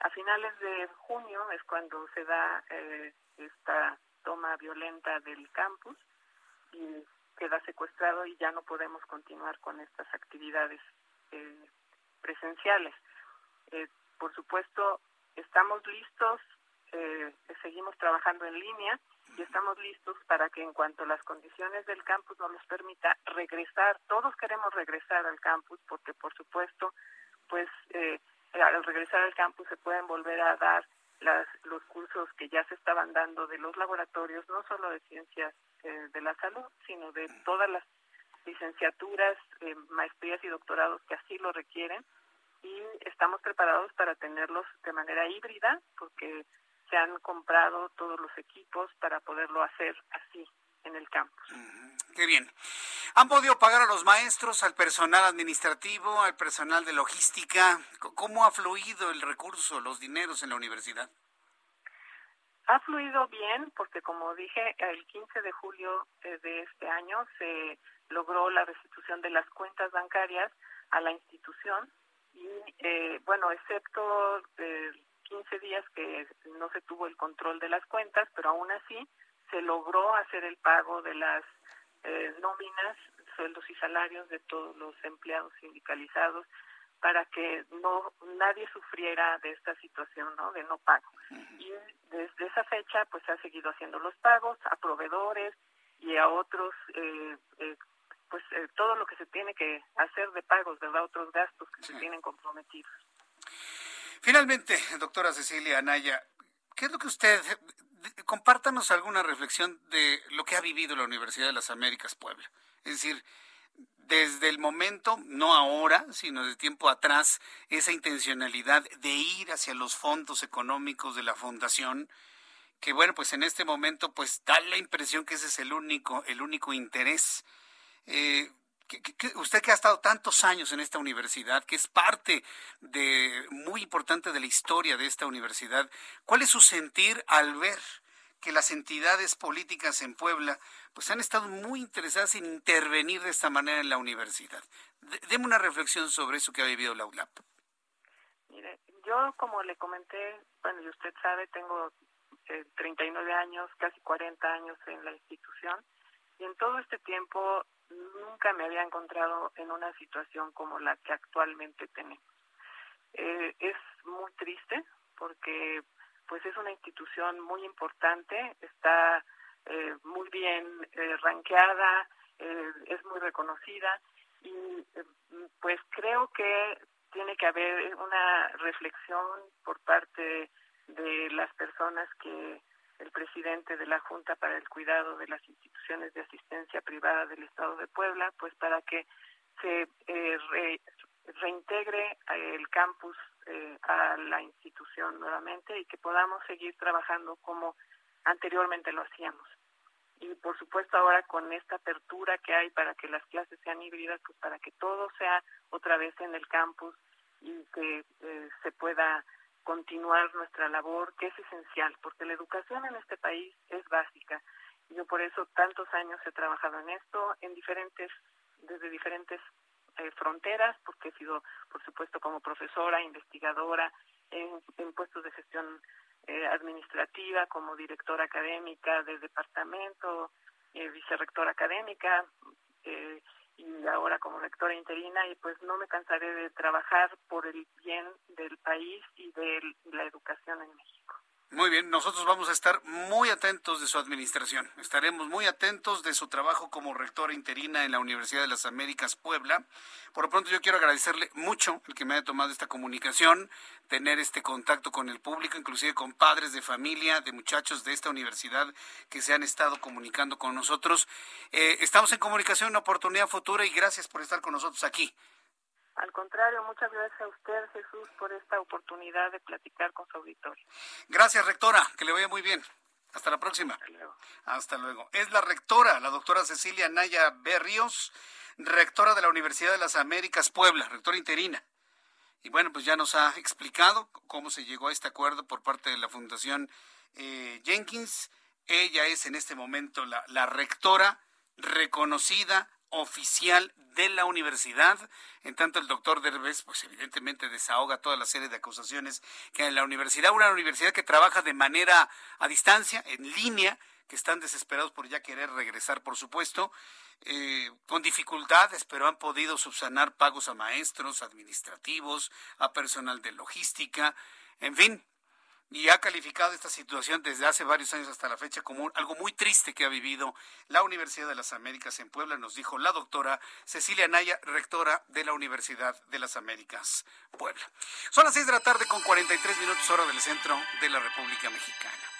A finales de junio es cuando se da eh, esta toma violenta del campus y queda secuestrado y ya no podemos continuar con estas actividades eh, presenciales. Eh, por supuesto, estamos listos, eh, seguimos trabajando en línea y estamos listos para que en cuanto las condiciones del campus nos los permita regresar, todos queremos regresar al campus porque por supuesto, pues eh, al regresar al campus se pueden volver a dar las, los cursos que ya se estaban dando de los laboratorios, no solo de ciencias eh, de la salud, sino de todas las licenciaturas, eh, maestrías y doctorados que así lo requieren. Y estamos preparados para tenerlos de manera híbrida porque se han comprado todos los equipos para poderlo hacer así en el campus. Qué bien. ¿Han podido pagar a los maestros, al personal administrativo, al personal de logística? ¿Cómo ha fluido el recurso, los dineros en la universidad? Ha fluido bien porque, como dije, el 15 de julio de este año se logró la restitución de las cuentas bancarias a la institución y, eh, bueno, excepto 15 días que no se tuvo el control de las cuentas, pero aún así se logró hacer el pago de las eh, nóminas, sueldos y salarios de todos los empleados sindicalizados para que no nadie sufriera de esta situación ¿no? de no pago. Y desde esa fecha pues se ha seguido haciendo los pagos a proveedores y a otros eh, eh, pues todo lo que se tiene que hacer de pagos, ¿verdad? Otros gastos que se tienen comprometidos. Finalmente, doctora Cecilia Anaya, ¿qué es lo que usted, compártanos alguna reflexión de lo que ha vivido la Universidad de las Américas Puebla? Es decir, desde el momento, no ahora, sino de tiempo atrás, esa intencionalidad de ir hacia los fondos económicos de la fundación, que bueno, pues en este momento, pues da la impresión que ese es el único, el único interés. Eh, usted que ha estado tantos años en esta universidad, que es parte de muy importante de la historia de esta universidad, ¿cuál es su sentir al ver que las entidades políticas en Puebla pues han estado muy interesadas en intervenir de esta manera en la universidad? Deme una reflexión sobre eso que ha vivido la ULAP. Mire, yo como le comenté, bueno, y usted sabe, tengo eh, 39 años, casi 40 años en la institución, y en todo este tiempo nunca me había encontrado en una situación como la que actualmente tenemos. Eh, es muy triste porque pues es una institución muy importante, está eh, muy bien eh, ranqueada, eh, es muy reconocida y pues creo que tiene que haber una reflexión por parte de las personas que el presidente de la Junta para el Cuidado de las Instituciones de Asistencia Privada del Estado de Puebla, pues para que se eh, reintegre el campus eh, a la institución nuevamente y que podamos seguir trabajando como anteriormente lo hacíamos. Y por supuesto ahora con esta apertura que hay para que las clases sean híbridas, pues para que todo sea otra vez en el campus y que eh, se pueda continuar nuestra labor, que es esencial, porque la educación en este país es básica. Yo por eso tantos años he trabajado en esto, en diferentes, desde diferentes eh, fronteras, porque he sido, por supuesto, como profesora, investigadora, en, puestos de gestión eh, administrativa, como directora académica del departamento, eh, vicerrectora académica, eh, y ahora como rectora interina y pues no me cansaré de trabajar por el bien del país y de la educación en México. Muy bien, nosotros vamos a estar muy atentos de su administración. Estaremos muy atentos de su trabajo como rectora interina en la Universidad de las Américas Puebla. Por lo pronto yo quiero agradecerle mucho el que me haya tomado esta comunicación, tener este contacto con el público, inclusive con padres de familia, de muchachos de esta universidad que se han estado comunicando con nosotros. Eh, estamos en comunicación, una oportunidad futura y gracias por estar con nosotros aquí al contrario, muchas gracias a usted, Jesús, por esta oportunidad de platicar con su auditorio. Gracias, rectora. Que le vaya muy bien. Hasta la próxima. Hasta luego. Hasta luego. Es la rectora, la doctora Cecilia Naya Berrios, rectora de la Universidad de las Américas Puebla, rectora interina. Y bueno, pues ya nos ha explicado cómo se llegó a este acuerdo por parte de la Fundación eh, Jenkins. Ella es en este momento la, la rectora reconocida, oficial de la universidad. En tanto, el doctor Derbez, pues evidentemente desahoga toda la serie de acusaciones que hay en la universidad, una universidad que trabaja de manera a distancia, en línea, que están desesperados por ya querer regresar, por supuesto, eh, con dificultades, pero han podido subsanar pagos a maestros, administrativos, a personal de logística, en fin, y ha calificado esta situación desde hace varios años hasta la fecha como algo muy triste que ha vivido la Universidad de las Américas en Puebla, nos dijo la doctora Cecilia Naya, rectora de la Universidad de las Américas Puebla. Son las seis de la tarde con 43 minutos hora del centro de la República Mexicana.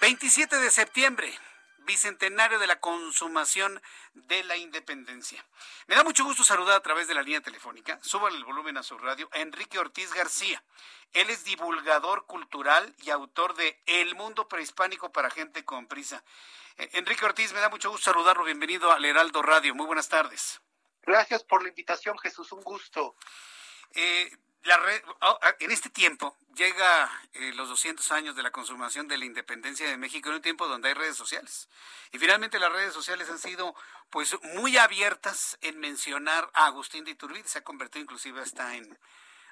27 de septiembre, bicentenario de la consumación de la independencia. Me da mucho gusto saludar a través de la línea telefónica, suban el volumen a su radio, a Enrique Ortiz García. Él es divulgador cultural y autor de El mundo prehispánico para gente con prisa. Eh, Enrique Ortiz, me da mucho gusto saludarlo. Bienvenido al Heraldo Radio. Muy buenas tardes. Gracias por la invitación, Jesús. Un gusto. Eh, la oh, ah, en este tiempo llega eh, los 200 años de la consumación de la independencia de México en un tiempo donde hay redes sociales. Y finalmente las redes sociales han sido pues muy abiertas en mencionar a Agustín de Iturbide, se ha convertido inclusive hasta en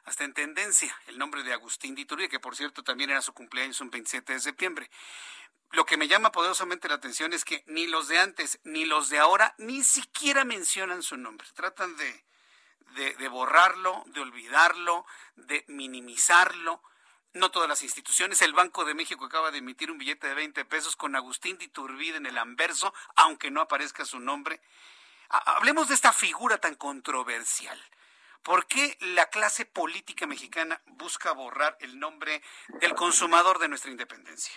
hasta en tendencia el nombre de Agustín de Iturbide, que por cierto también era su cumpleaños un 27 de septiembre. Lo que me llama poderosamente la atención es que ni los de antes ni los de ahora ni siquiera mencionan su nombre. Tratan de de, borrarlo, de olvidarlo, de minimizarlo. No todas las instituciones. El Banco de México acaba de emitir un billete de 20 pesos con Agustín de Iturbide en el anverso, aunque no aparezca su nombre. Hablemos de esta figura tan controversial. ¿Por qué la clase política mexicana busca borrar el nombre del consumador de nuestra independencia?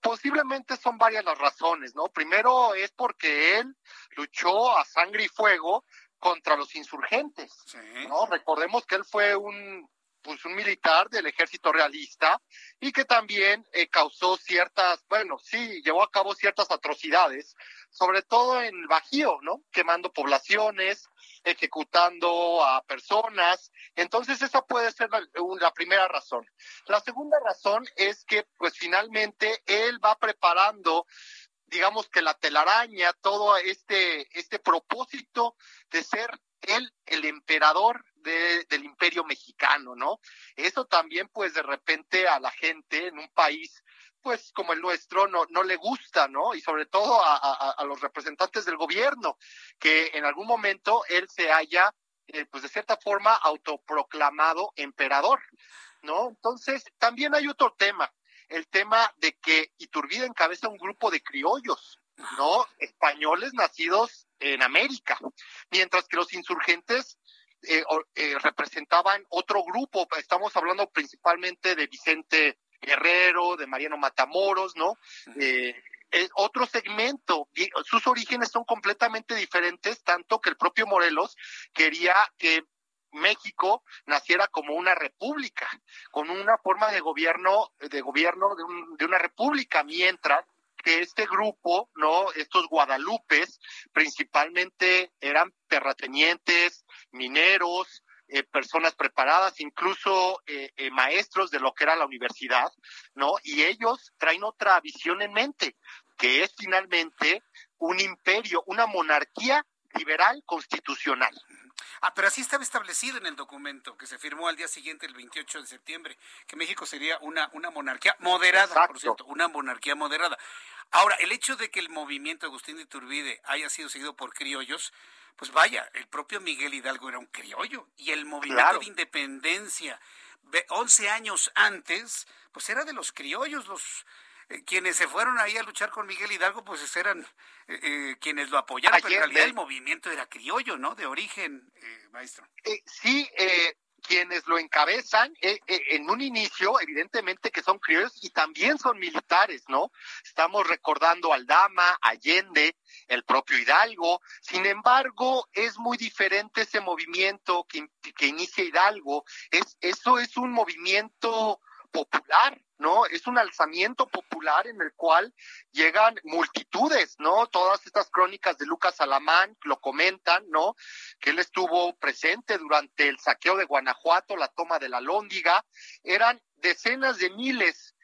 Posiblemente son varias las razones, ¿no? Primero es porque él luchó a sangre y fuego contra los insurgentes, ¿no? Recordemos que él fue un pues un militar del ejército realista y que también eh, causó ciertas, bueno, sí, llevó a cabo ciertas atrocidades, sobre todo en el Bajío, ¿no? Quemando poblaciones, ejecutando a personas. Entonces esa puede ser la, la, primera razón. La segunda razón es que pues finalmente él va preparando digamos que la telaraña, todo este, este propósito de ser él el emperador de, del imperio mexicano, ¿no? Eso también, pues, de repente a la gente en un país, pues, como el nuestro, no, no le gusta, ¿no? Y sobre todo a, a, los representantes del gobierno, que en algún momento él se haya, eh, pues, de cierta forma, autoproclamado emperador, ¿no? Entonces, también hay otro tema el tema de que Iturbide encabeza un grupo de criollos, ¿no? Españoles nacidos en América, mientras que los insurgentes eh, eh, representaban otro grupo, estamos hablando principalmente de Vicente Guerrero, de Mariano Matamoros, ¿no? Eh, otro segmento, sus orígenes son completamente diferentes, tanto que el propio Morelos quería que México naciera como una república, con una forma de gobierno, de gobierno de, de una república, mientras que este grupo, ¿no? Estos guadalupes, principalmente eran terratenientes, mineros, eh, personas preparadas, incluso eh, eh, maestros de lo que era la universidad, ¿no? Y ellos traen otra visión en mente, que es finalmente un imperio, una monarquía liberal constitucional. Ah, pero así estaba establecido en el documento que se firmó al día siguiente, el 28 de septiembre, que México sería una, una monarquía moderada, por cierto, una monarquía moderada. Ahora, el hecho de que el movimiento Agustín de Iturbide haya sido seguido por criollos, pues vaya, el propio Miguel Hidalgo era un criollo y el movimiento de independencia 11 años antes, pues era de los criollos, los eh, quienes se fueron ahí a luchar con Miguel Hidalgo, pues eran eh, eh, quienes lo apoyaron, pero en realidad el movimiento era criollo, ¿no? De origen, maestro. sí, quienes lo encabezan en un inicio, evidentemente que son criollos y también son militares, ¿no? Estamos recordando al Dama, Allende, el propio Hidalgo. Sin embargo, es muy diferente ese movimiento que, que inicia Hidalgo. Es, eso es un movimiento popular, ¿no? Es un alzamiento popular en el cual llegan multitudes, ¿no? Todas estas crónicas de Lucas Alamán lo comentan, ¿no? Que él estuvo presente durante el saqueo de Guanajuato, la toma de la Lóndiga, eran decenas de miles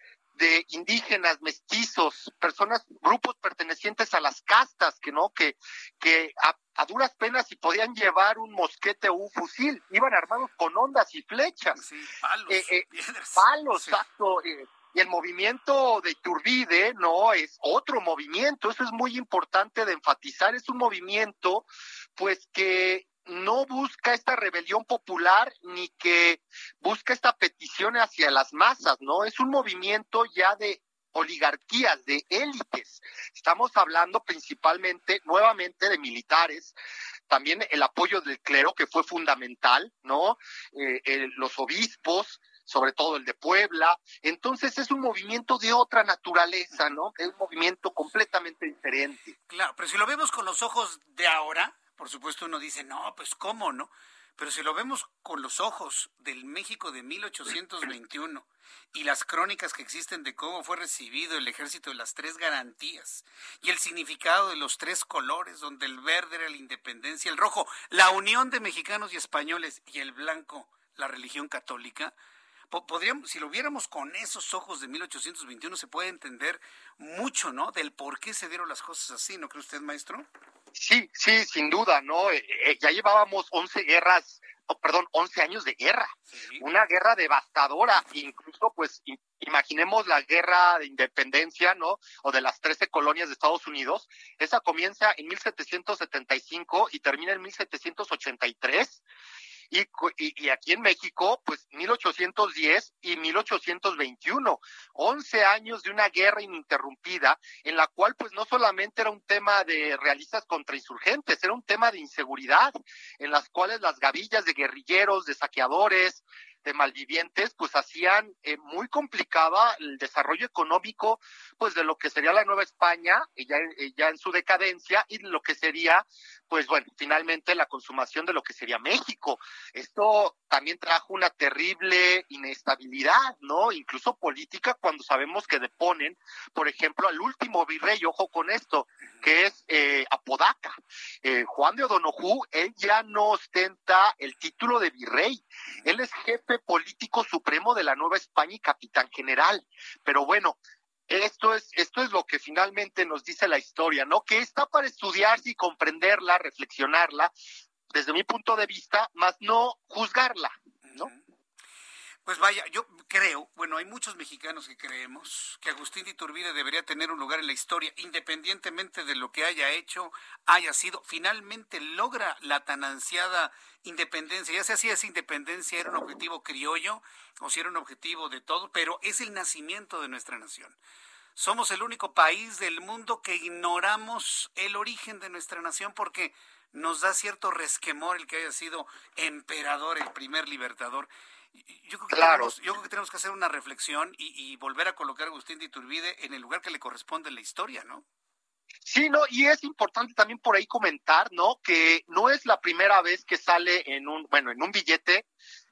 de indígenas, mestizos, personas, grupos pertenecientes a las castas, que no, que, que a, duras penas si podían llevar un mosquete o un fusil, iban armados con ondas y flechas. palos, eh, eh, palos, exacto. Eh, y el movimiento de Iturbide, no, es otro movimiento, eso es muy importante de enfatizar, es un movimiento, pues que no busca esta rebelión popular ni que busca esta petición hacia las masas, ¿no? Es un movimiento ya de oligarquías, de élites. Estamos hablando principalmente, nuevamente, de militares, también el apoyo del clero, que fue fundamental, ¿no? Eh, los obispos, sobre todo el de Puebla. Entonces es un movimiento de otra naturaleza, ¿no? Es un movimiento completamente diferente. Claro, pero si lo vemos con los ojos de ahora, por supuesto uno dice, no, pues cómo, ¿no? Pero si lo vemos con los ojos del México de 1821 y las crónicas que existen de cómo fue recibido el ejército de las tres garantías y el significado de los tres colores, donde el verde era la independencia, el rojo, la unión de mexicanos y españoles y el blanco, la religión católica, podríamos, si lo viéramos con esos ojos de 1821, se puede entender mucho, ¿no? Del por qué se dieron las cosas así, ¿no cree usted, maestro? Sí, sí, sin duda, ¿no? Eh, eh, ya llevábamos 11 guerras, oh, perdón, 11 años de guerra, una guerra devastadora, incluso pues imaginemos la guerra de independencia, ¿no? O de las 13 colonias de Estados Unidos, esa comienza en 1775 y termina en 1783 y, y, aquí en México, pues 1810 y 1821, 11 años de una guerra ininterrumpida en la cual pues no solamente era un tema de realistas contra insurgentes, era un tema de inseguridad, en las cuales las gavillas de guerrilleros, de saqueadores, de malvivientes, pues hacían eh, muy complicada el desarrollo económico, pues de lo que sería la Nueva España, ya, ya en su decadencia, y lo que sería, pues bueno, finalmente la consumación de lo que sería México. Esto también trajo una terrible inestabilidad, ¿no? Incluso política, cuando sabemos que deponen, por ejemplo, al último virrey, ojo con esto, que es eh, Apodaca. Eh, Juan de O'Donoghue, él ya no ostenta el título de virrey, él es jefe político supremo de la Nueva España y capitán general. Pero bueno, esto es, esto es lo que finalmente nos dice la historia, ¿no? Que está para estudiarse y comprenderla, reflexionarla, desde mi punto de vista, más no juzgarla, ¿no? Pues vaya, yo creo, bueno, hay muchos mexicanos que creemos que Agustín de Iturbide debería tener un lugar en la historia, independientemente de lo que haya hecho, haya sido, finalmente logra la tan ansiada independencia, ya sea si esa independencia era un objetivo criollo o si era un objetivo de todo, pero es el nacimiento de nuestra nación. Somos el único país del mundo que ignoramos el origen de nuestra nación porque nos da cierto resquemor el que haya sido emperador, el primer libertador. Yo creo, que tenemos, yo creo que tenemos que hacer una reflexión y, volver a colocar a Agustín de Iturbide en el lugar que le corresponde en la historia, ¿no? Sí, no, y es importante también por ahí comentar, ¿no? Que no es la primera vez que sale en un, bueno, en un billete,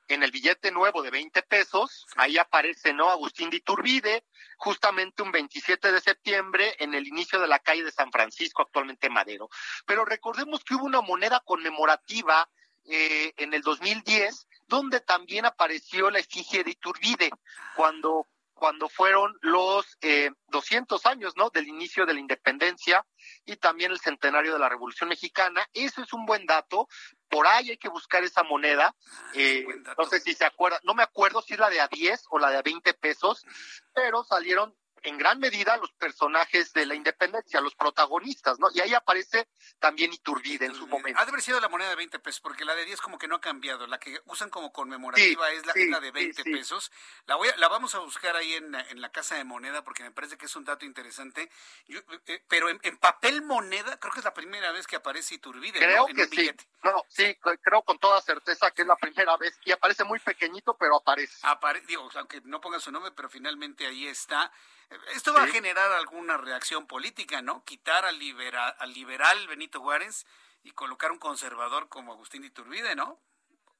en el billete nuevo de 20 pesos, ahí aparece, ¿no? Agustín de Iturbide, justamente un 27 de septiembre en el inicio de la calle de San Francisco, actualmente Madero. Pero recordemos que hubo una moneda conmemorativa eh, en el 2010 donde también apareció la efigie de Iturbide, cuando, cuando fueron los eh, 200 años ¿no? del inicio de la independencia y también el centenario de la Revolución Mexicana. Eso es un buen dato. Por ahí hay que buscar esa moneda. Ah, eh, no sé si se acuerda, no me acuerdo si es la de a 10 o la de a 20 pesos, pero salieron en gran medida los personajes de la independencia, los protagonistas, ¿no? Y ahí aparece también Iturbide en su momento. Ha de haber sido la moneda de 20 pesos, porque la de 10 como que no ha cambiado. La que usan como conmemorativa es, la, de 20 pesos. La, voy la vamos a buscar ahí en, en, la casa de moneda, porque me parece que es un dato interesante. Eh, eh, pero en, papel moneda, creo que es la primera vez que aparece Iturbide. Creo que sí. No, sí, creo con toda certeza que es la primera vez. Y aparece muy pequeñito, pero aparece. Apare digo, aunque no ponga su nombre, pero finalmente ahí está. Esto va a generar alguna reacción política, ¿no? Quitar al, liberal, al liberal Benito Juárez y colocar un conservador como Agustín Iturbide, ¿no?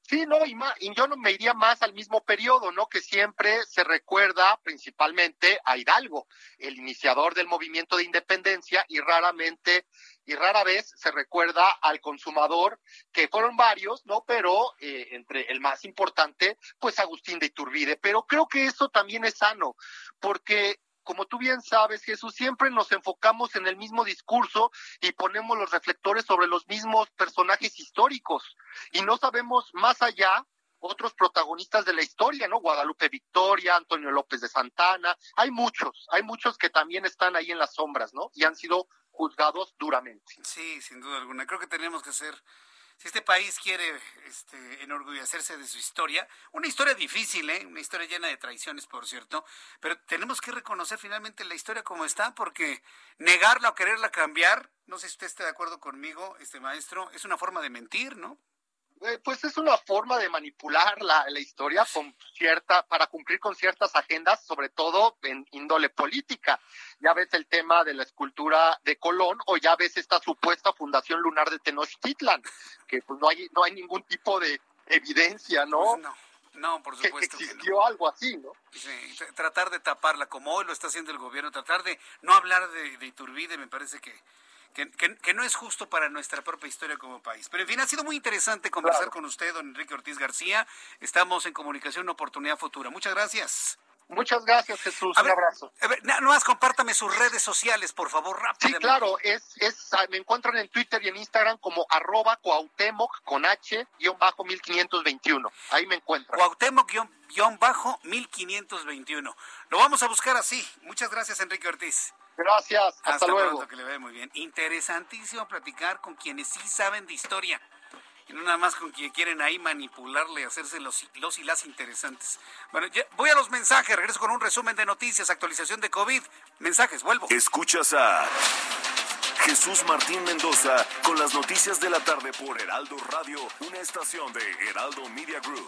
Sí, no, y, más, y yo no me iría más al mismo periodo, ¿no? Que siempre se recuerda principalmente a Hidalgo, el iniciador del movimiento de independencia, y raramente y rara vez se recuerda al consumador, que fueron varios, ¿no? Pero eh, entre el más importante, pues Agustín de Iturbide. Pero creo que eso también es sano, porque como tú bien sabes, Jesús, siempre nos enfocamos en el mismo discurso y ponemos los reflectores sobre los mismos personajes históricos y no sabemos más allá otros protagonistas de la historia, ¿no? Guadalupe Victoria, Antonio López de Santana, hay muchos, hay muchos que también están ahí en las sombras, ¿no? Y han sido juzgados duramente. Sí, sin duda alguna. Creo que tenemos que ser si este país quiere este, enorgullecerse de su historia, una historia difícil, ¿eh? una historia llena de traiciones, por cierto, pero tenemos que reconocer finalmente la historia como está, porque negarla o quererla cambiar, no sé si usted está de acuerdo conmigo, este maestro, es una forma de mentir, ¿no? Eh, pues es una forma de manipular la, la, historia con cierta, para cumplir con ciertas agendas, sobre todo en índole política. Ya ves el tema de la escultura de Colón o ya ves esta supuesta fundación lunar de Tenochtitlan, que pues no hay, no hay ningún tipo de evidencia, ¿no? Pues no. No, por supuesto. Que existió algo así, ¿no? Sí, tratar de taparla, como hoy lo está haciendo el gobierno, tratar de no hablar de, de Iturbide, me parece que, que, no es justo para nuestra propia historia como país. Pero en fin, ha sido muy interesante conversar con usted, don Enrique Ortiz García. Estamos en comunicación, una oportunidad futura. Muchas gracias. Muchas gracias, Jesús. Un abrazo. A ver, no más compártame sus redes sociales, por favor, rápidamente. Sí, claro, es, es, me encuentran en Twitter y en Instagram como arroba Cuauhtémoc con H guion bajo 1521. Ahí me encuentran. Cuauhtémoc guion bajo 1521. Lo vamos a buscar así. Muchas gracias, Enrique Ortiz. Gracias, hasta, luego. que le vea muy bien. Interesantísimo platicar con quienes sí saben de historia. Y no nada más con quienes quieren ahí manipularle, hacerse los, los y las interesantes. Bueno, voy a los mensajes, regreso con un resumen de noticias, actualización de COVID. Mensajes, vuelvo. Escuchas a Jesús Martín Mendoza con las noticias de la tarde por Heraldo Radio, una estación de Heraldo Media Group.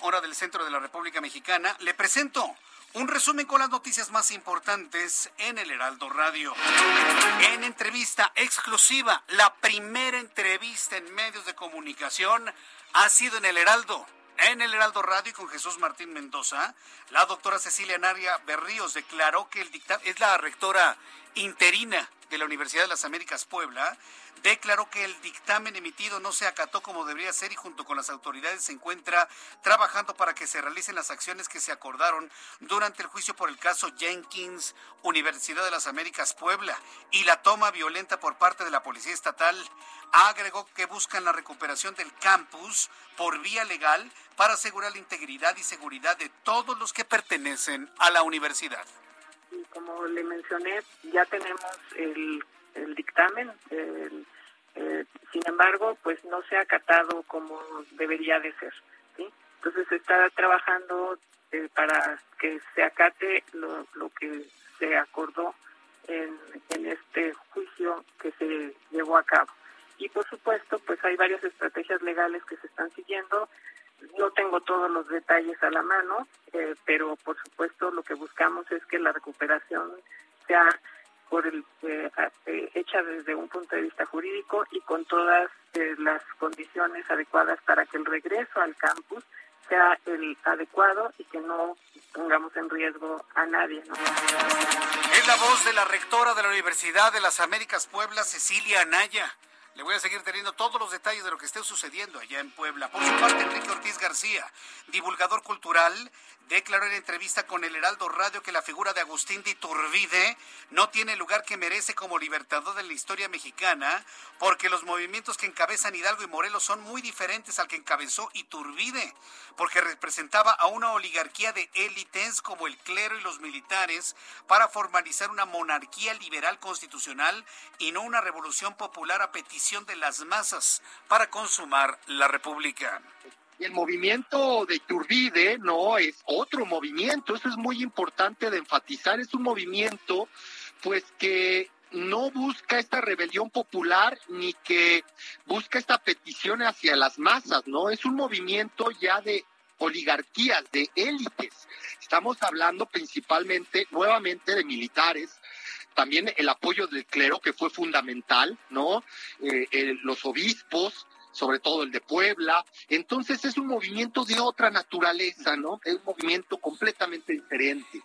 Hora del centro de la República Mexicana. Le presento un resumen con las noticias más importantes en el Heraldo Radio. En entrevista exclusiva, la primera entrevista en medios de comunicación ha sido en el Heraldo. En el Heraldo Radio y con Jesús Martín Mendoza, la doctora Cecilia Naria Berríos declaró que el dictamen, es la rectora interina de la Universidad de las Américas Puebla, declaró que el dictamen emitido no se acató como debería ser y junto con las autoridades se encuentra trabajando para que se realicen las acciones que se acordaron durante el juicio por el caso Jenkins, Universidad de las Américas Puebla, y la toma violenta por parte de la Policía Estatal. Agregó que buscan la recuperación del campus por vía legal para asegurar la integridad y seguridad de todos los que pertenecen a la universidad. Y como le mencioné, ya tenemos el dictamen. Eh, sin embargo, pues no se ha acatado como debería de ser. Entonces se está trabajando eh, para que se acate lo, lo que se acordó en, en este juicio que se llevó a cabo. Y por supuesto, pues hay varias estrategias legales que se están siguiendo. No tengo todos los detalles a la mano, eh, pero por supuesto lo que buscamos es que la recuperación sea por el, eh, eh, hecha desde un punto de vista jurídico y con todas eh, las condiciones adecuadas para que el regreso al campus sea el adecuado y que no pongamos en riesgo a nadie. Es la voz de la rectora de la Universidad de las Américas Puebla, Cecilia Anaya. Le voy a seguir teniendo todos los detalles de lo que esté sucediendo allá en Puebla. Por su parte, Enrique Ortiz García, divulgador cultural, declaró en entrevista con el Heraldo Radio que la figura de Agustín de Iturbide no tiene lugar que merece como libertador de la historia mexicana, porque los movimientos que encabezan Hidalgo y Morelos son muy diferentes al que encabezó Iturbide, porque representaba a una oligarquía de élites como el clero y los militares para formalizar una monarquía liberal constitucional y no una revolución popular a petición de las masas para consumar la República. El movimiento de Iturbide no es otro movimiento, eso es muy importante de enfatizar, es un movimiento pues que no busca esta rebelión popular ni que busca esta petición hacia las masas, ¿no? Es un movimiento ya de oligarquías, de élites. Estamos hablando principalmente, nuevamente, de militares, también el apoyo del clero, que fue fundamental, ¿no? Eh, los obispos, sobre todo el de Puebla. Entonces es un movimiento de otra naturaleza, ¿no? Es un movimiento completamente diferente.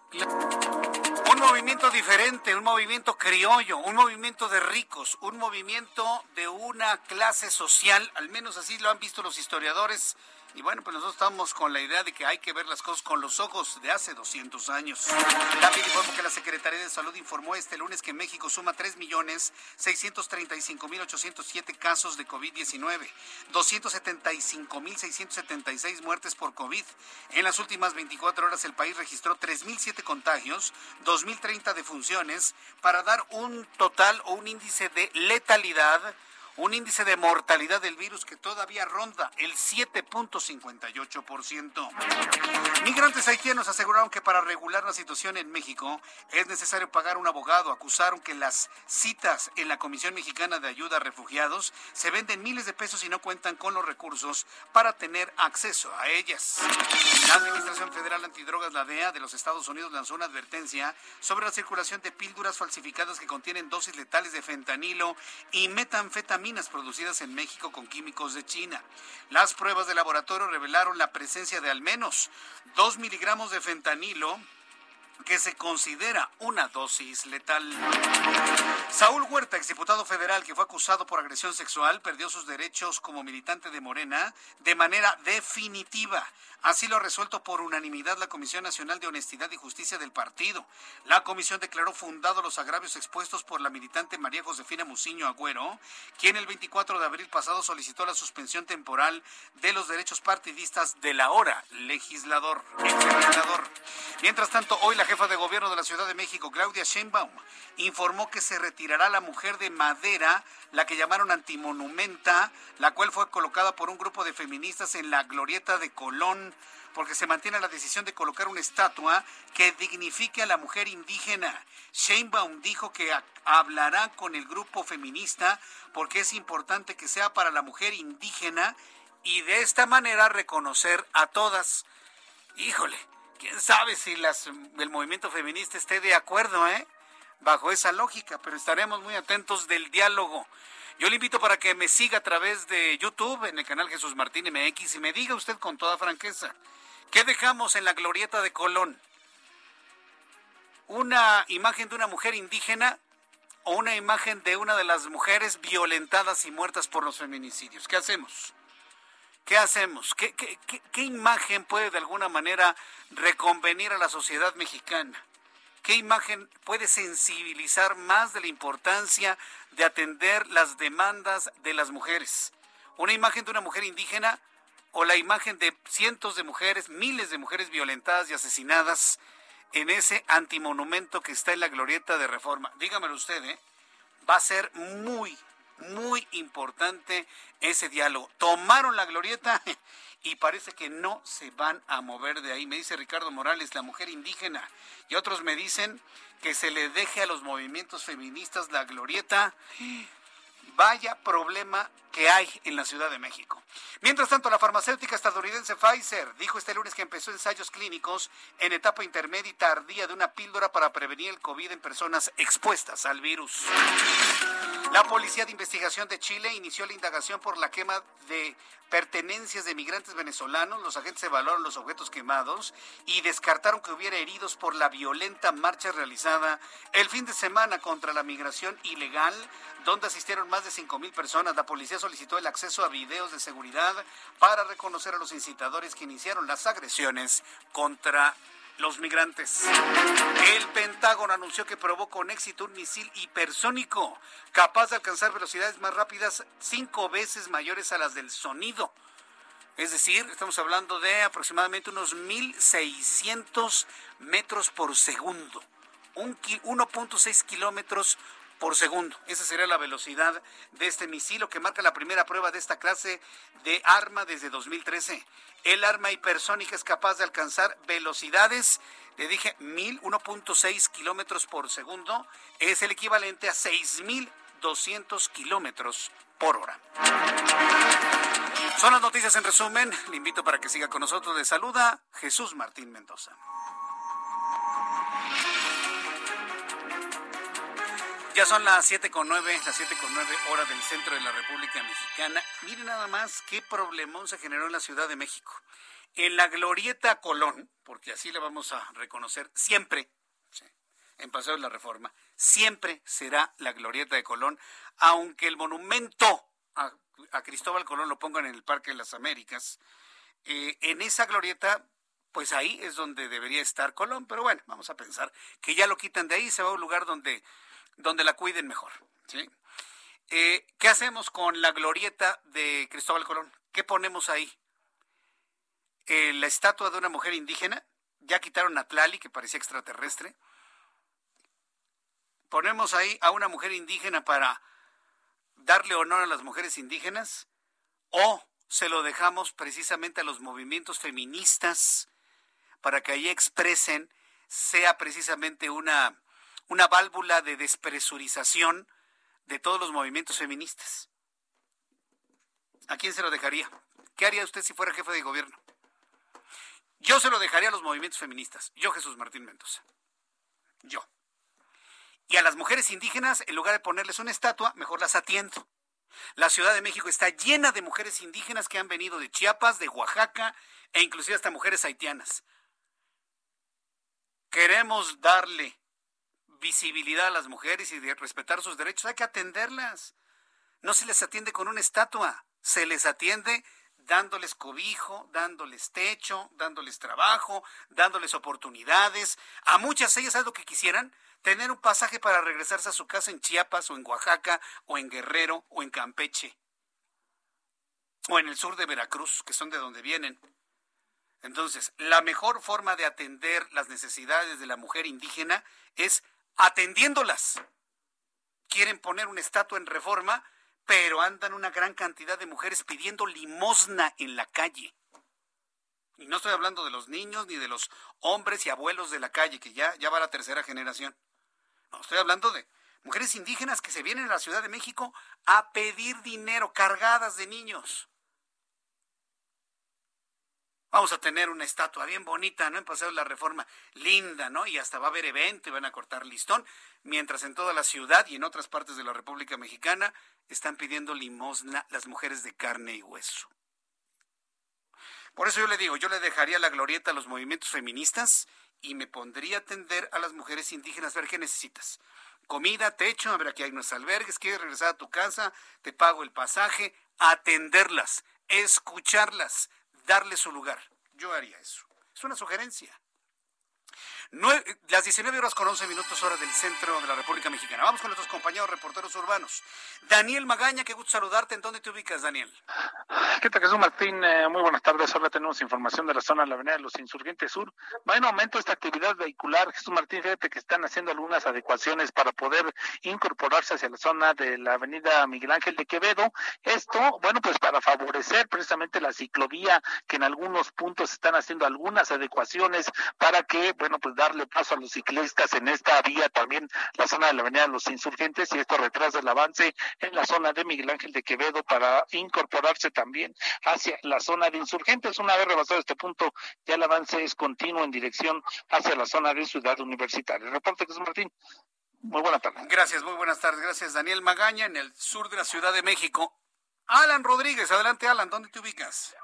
Un movimiento diferente, un movimiento criollo, un movimiento de ricos, un movimiento de una clase social, al menos así lo han visto los historiadores y bueno, pues nosotros estamos con la idea de que hay que ver las cosas con los ojos de hace 200 años. También informo que la Secretaría de Salud informó este lunes que México suma 3.635.807 casos de COVID-19, 275.676 muertes por COVID. En las últimas 24 horas el país registró 3.007 contagios, 2.030 defunciones, para dar un total o un índice de letalidad un índice de mortalidad del virus que todavía ronda el 7.58%. Migrantes haitianos aseguraron que para regular la situación en México es necesario pagar un abogado. Acusaron que las citas en la Comisión Mexicana de Ayuda a Refugiados se venden miles de pesos y no cuentan con los recursos para tener acceso a ellas. La Administración Federal Antidrogas, la DEA, de los Estados Unidos lanzó una advertencia sobre la circulación de píldoras falsificadas que contienen dosis letales de fentanilo y metanfetamina producidas en México con químicos de China. Las pruebas de laboratorio revelaron la presencia de al menos 2 miligramos de fentanilo que se considera una dosis letal. Saúl Huerta, exdiputado federal que fue acusado por agresión sexual, perdió sus derechos como militante de Morena de manera definitiva. Así lo ha resuelto por unanimidad la Comisión Nacional de Honestidad y Justicia del partido. La comisión declaró fundado los agravios expuestos por la militante María Josefina Muciño Agüero, quien el 24 de abril pasado solicitó la suspensión temporal de los derechos partidistas del ahora legislador. legislador. Mientras tanto, hoy la jefa de gobierno de la Ciudad de México, Claudia Sheinbaum, informó que se retirará la mujer de madera, la que llamaron antimonumenta, la cual fue colocada por un grupo de feministas en la glorieta de Colón, porque se mantiene la decisión de colocar una estatua que dignifique a la mujer indígena. Sheinbaum dijo que hablará con el grupo feminista porque es importante que sea para la mujer indígena y de esta manera reconocer a todas. Híjole, quién sabe si las, el movimiento feminista esté de acuerdo, ¿eh? Bajo esa lógica, pero estaremos muy atentos del diálogo. Yo le invito para que me siga a través de YouTube en el canal Jesús Martín MX y me diga usted con toda franqueza, ¿qué dejamos en la glorieta de Colón? ¿Una imagen de una mujer indígena o una imagen de una de las mujeres violentadas y muertas por los feminicidios. ¿Qué hacemos? ¿Qué hacemos? ¿Qué, imagen puede de alguna manera reconvenir a la sociedad mexicana? ¿Qué imagen puede sensibilizar más de la importancia de atender las demandas de las mujeres? ¿Una imagen de una mujer indígena o la imagen de cientos de mujeres, miles de mujeres violentadas y asesinadas en ese antimonumento que está en la glorieta de reforma? Dígamelo usted, ¿eh? Va a ser muy, muy importante ese diálogo. Tomaron la glorieta (laughs) y parece que no se van a mover de ahí. Me dice Ricardo Morales, la mujer indígena. Y otros me dicen que se le deje a los movimientos feministas la glorieta. Vaya problema que hay en la Ciudad de México. Mientras tanto, la farmacéutica estadounidense Pfizer dijo este lunes que empezó ensayos clínicos en etapa intermedia y tardía de una píldora para prevenir el COVID en personas expuestas al virus. La Policía de Investigación de Chile inició la indagación por la quema de pertenencias de migrantes venezolanos. Los agentes evaluaron los objetos quemados y descartaron que hubiera heridos por la violenta marcha realizada el fin de semana contra la migración ilegal, donde asistieron más de 5.000 personas. La policía solicitó el acceso a videos de seguridad para reconocer a los incitadores que iniciaron las agresiones contra los migrantes. El Pentágono anunció que probó con éxito un misil hipersónico capaz de alcanzar velocidades más rápidas cinco veces mayores a las del sonido. Es decir, estamos hablando de aproximadamente unos 1.600 metros por segundo. 1.6 kilómetros por segundo. Esa sería la velocidad de este misil, que marca la primera prueba de esta clase de arma desde 2013. El arma hipersónica es capaz de alcanzar velocidades, le dije, 1.6 kilómetros por segundo, es el equivalente a 6.200 kilómetros por hora. Son las noticias en resumen. Le invito para que siga con nosotros. Le saluda Jesús Martín Mendoza. Ya son las siete con nueve, las siete con nueve horas del centro de la República Mexicana. Miren nada más qué problemón se generó en la Ciudad de México. En la Glorieta Colón, porque así le vamos a reconocer siempre, en Paseo de la Reforma, siempre será la Glorieta de Colón, aunque el monumento a, Cristóbal Colón lo pongan en el Parque de las Américas. Eh, en esa glorieta pues ahí es donde debería estar Colón, pero bueno, vamos a pensar que ya lo quitan de ahí, se va a un lugar donde donde la cuiden mejor. ¿sí? Eh, ¿Qué hacemos con la glorieta de Cristóbal Colón? ¿Qué ponemos ahí? Eh, la estatua de una mujer indígena. Ya quitaron a Tlali, que parecía extraterrestre. Ponemos ahí a una mujer indígena para darle honor a las mujeres indígenas. O se lo dejamos precisamente a los movimientos feministas para que ahí expresen, sea precisamente una una válvula de despresurización de todos los movimientos feministas. ¿A quién se lo dejaría? ¿Qué haría usted si fuera jefe de gobierno? Yo se lo dejaría a los movimientos feministas. Yo, Jesús Martín Mendoza. Yo. Y a las mujeres indígenas, en lugar de ponerles una estatua, mejor las atiendo. La Ciudad de México está llena de mujeres indígenas que han venido de Chiapas, de Oaxaca e inclusive hasta mujeres haitianas. Queremos darle visibilidad a las mujeres y de respetar sus derechos, hay que atenderlas. No se les atiende con una estatua, se les atiende dándoles cobijo, dándoles techo, dándoles trabajo, dándoles oportunidades. A muchas ellas, ¿sabes lo que quisieran? Tener un pasaje para regresarse a su casa en Chiapas o en Oaxaca o en Guerrero o en Campeche o en el sur de Veracruz, que son de donde vienen. Entonces, la mejor forma de atender las necesidades de la mujer indígena es atendiéndolas. Quieren poner una estatua en reforma, pero andan una gran cantidad de mujeres pidiendo limosna en la calle. Y no estoy hablando de los niños ni de los hombres y abuelos de la calle, que ya, ya va la tercera generación. No, estoy hablando de mujeres indígenas que se vienen a la Ciudad de México a pedir dinero, cargadas de niños. Vamos a tener una estatua bien bonita, ¿no? En Paseo de la Reforma, linda, ¿no? Y hasta va a haber evento y van a cortar listón, mientras en toda la ciudad y en otras partes de la República Mexicana están pidiendo limosna las mujeres de carne y hueso. Por eso yo le digo, yo le dejaría la glorieta a los movimientos feministas y me pondría a atender a las mujeres indígenas, ver qué necesitas. Comida, techo, a ver, aquí hay unos albergues, quieres regresar a tu casa, te pago el pasaje, atenderlas, escucharlas, darle su lugar. Yo haría eso. Es una sugerencia las 19 horas con 11 minutos hora del centro de la República Mexicana. Vamos con nuestros compañeros reporteros urbanos. Daniel Magaña, qué gusto saludarte. ¿En dónde te ubicas, Daniel? ¿Qué tal, Jesús Martín? Eh, muy buenas tardes. Ahora tenemos información de la zona de la Avenida de los Insurgentes Sur. Va en aumento esta actividad vehicular. Jesús Martín, fíjate que están haciendo algunas adecuaciones para poder incorporarse hacia la zona de la Avenida Miguel Ángel de Quevedo. Esto, bueno, pues para favorecer precisamente la ciclovía, que en algunos puntos están haciendo algunas adecuaciones para que, bueno, pues darle paso a los ciclistas en esta vía también la zona de la avenida de los insurgentes y esto retrasa el avance en la zona de Miguel Ángel de Quevedo para incorporarse también hacia la zona de insurgentes. Una vez rebasado este punto, ya el avance es continuo en dirección hacia la zona de Ciudad Universitaria. Reporte Jesús Martín. Muy buenas tardes. Gracias, muy buenas tardes. Gracias, Daniel Magaña, en el sur de la Ciudad de México. Alan Rodríguez, adelante, Alan, ¿dónde te ubicas?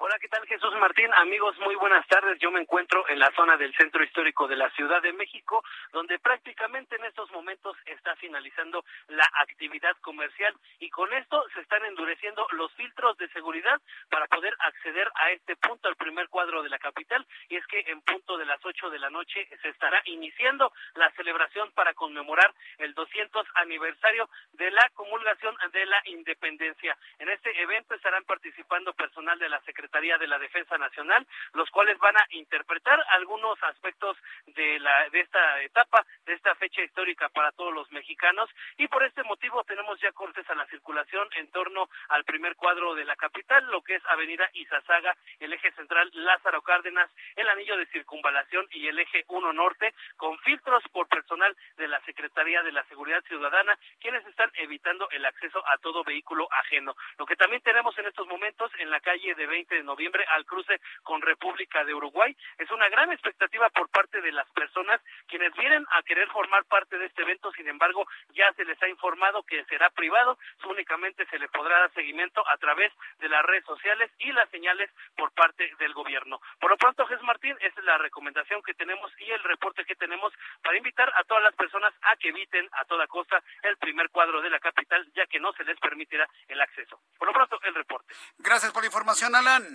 Hola, ¿qué tal Jesús Martín? Amigos, muy buenas tardes. Yo me encuentro en la zona del centro histórico de la Ciudad de México, donde prácticamente en estos momentos está finalizando la actividad comercial y con esto se están endureciendo los filtros de seguridad para poder acceder a este punto, al primer cuadro de la capital. Y es que en punto de las 8 de la noche se estará iniciando la celebración para conmemorar el 200 aniversario de la comulgación de la independencia. En este evento estarán participando personal de la Secretaría Secretaría de la Defensa Nacional, los cuales van a interpretar algunos aspectos de la de esta etapa, de esta fecha histórica para todos los mexicanos y por este motivo tenemos ya cortes a la circulación en torno al primer cuadro de la capital, lo que es Avenida Izazaga, el eje central Lázaro Cárdenas, el anillo de circunvalación y el eje 1 norte con filtros por personal de la Secretaría de la Seguridad Ciudadana, quienes están evitando el acceso a todo vehículo ajeno. Lo que también tenemos en estos momentos en la calle de 20 de noviembre al cruce con República de Uruguay. Es una gran expectativa por parte de las personas quienes vienen a querer formar parte de este evento, sin embargo, ya se les ha informado que será privado, únicamente se le podrá dar seguimiento a través de las redes sociales y las señales por parte del gobierno. Por lo pronto, Jesús Martín, esa es la recomendación que tenemos y el reporte que tenemos para invitar a todas las personas a que eviten a toda costa el primer cuadro de la capital, ya que no se les permitirá el acceso. Por lo pronto, el reporte. Gracias por la información, Alan.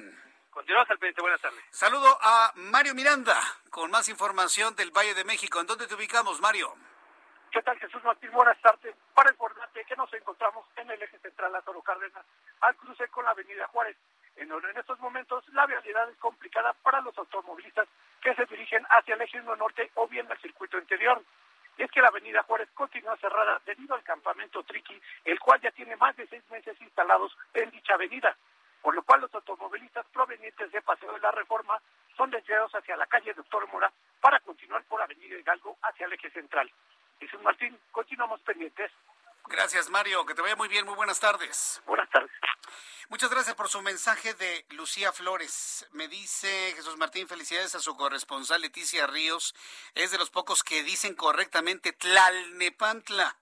Continuamos al pendiente. Buenas tardes. Saludo a Mario Miranda con más información del Valle de México. ¿En dónde te ubicamos, Mario? ¿Qué tal, Jesús Martín? Buenas tardes. Para informarte que nos encontramos en el eje central Lázaro Cárdenas, al cruce con la avenida Juárez. En, en estos momentos, la vialidad es complicada para los automovilistas que se dirigen hacia el eje 1 norte o bien al circuito interior. Y es que la avenida Juárez continúa cerrada debido al campamento Triqui, el cual ya tiene más de seis meses instalados en dicha avenida por lo cual los automovilistas provenientes de Paseo de la Reforma son desviados hacia la calle Doctor Mora para continuar por Avenida Hidalgo hacia el eje central. Jesús Martín, continuamos pendientes. Gracias, Mario. Que te vaya muy bien. Muy buenas tardes. Buenas tardes. Muchas gracias por su mensaje de Lucía Flores. Me dice Jesús Martín, felicidades a su corresponsal Leticia Ríos. Es de los pocos que dicen correctamente Tlalnepantla.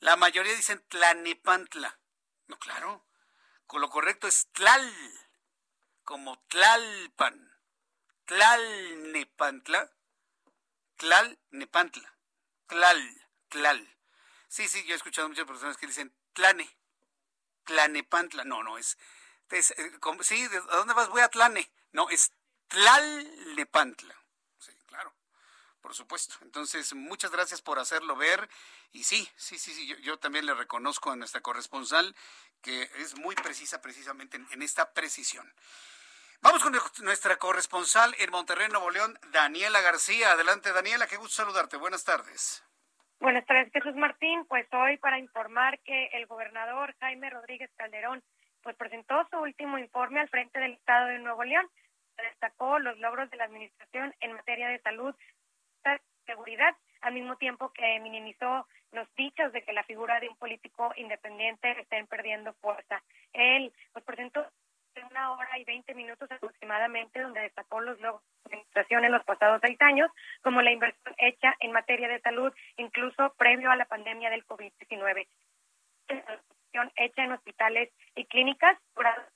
La mayoría dicen Tlalnepantla. No, claro. Lo correcto es tlal, como tlalpan, tlalnepantla, tlalnepantla, tlal, tlal. Sí, sí, yo he escuchado muchas personas que dicen tlane, tlanepantla. No, no, es, es eh, sí, ¿de dónde vas? Voy a tlane. No, es tlalnepantla por supuesto. Entonces, muchas gracias por hacerlo ver. Y sí, sí, sí, sí, yo, también le reconozco a nuestra corresponsal que es muy precisa precisamente en, esta precisión. Vamos con nuestra corresponsal en Monterrey, Nuevo León, Daniela García. Adelante, Daniela, qué gusto saludarte. Buenas tardes. Buenas tardes, Jesús Martín. Pues hoy para informar que el gobernador Jaime Rodríguez Calderón pues presentó su último informe al frente del Estado de Nuevo León. Destacó los logros de la administración en materia de salud, seguridad, al mismo tiempo que minimizó los dichos de que la figura de un político independiente estén perdiendo fuerza. Él pues, presentó una hora y veinte minutos aproximadamente, donde destacó los logros de la administración en los pasados seis años, como la inversión hecha en materia de salud, incluso previo a la pandemia del COVID-19. Inversión hecha en hospitales y clínicas,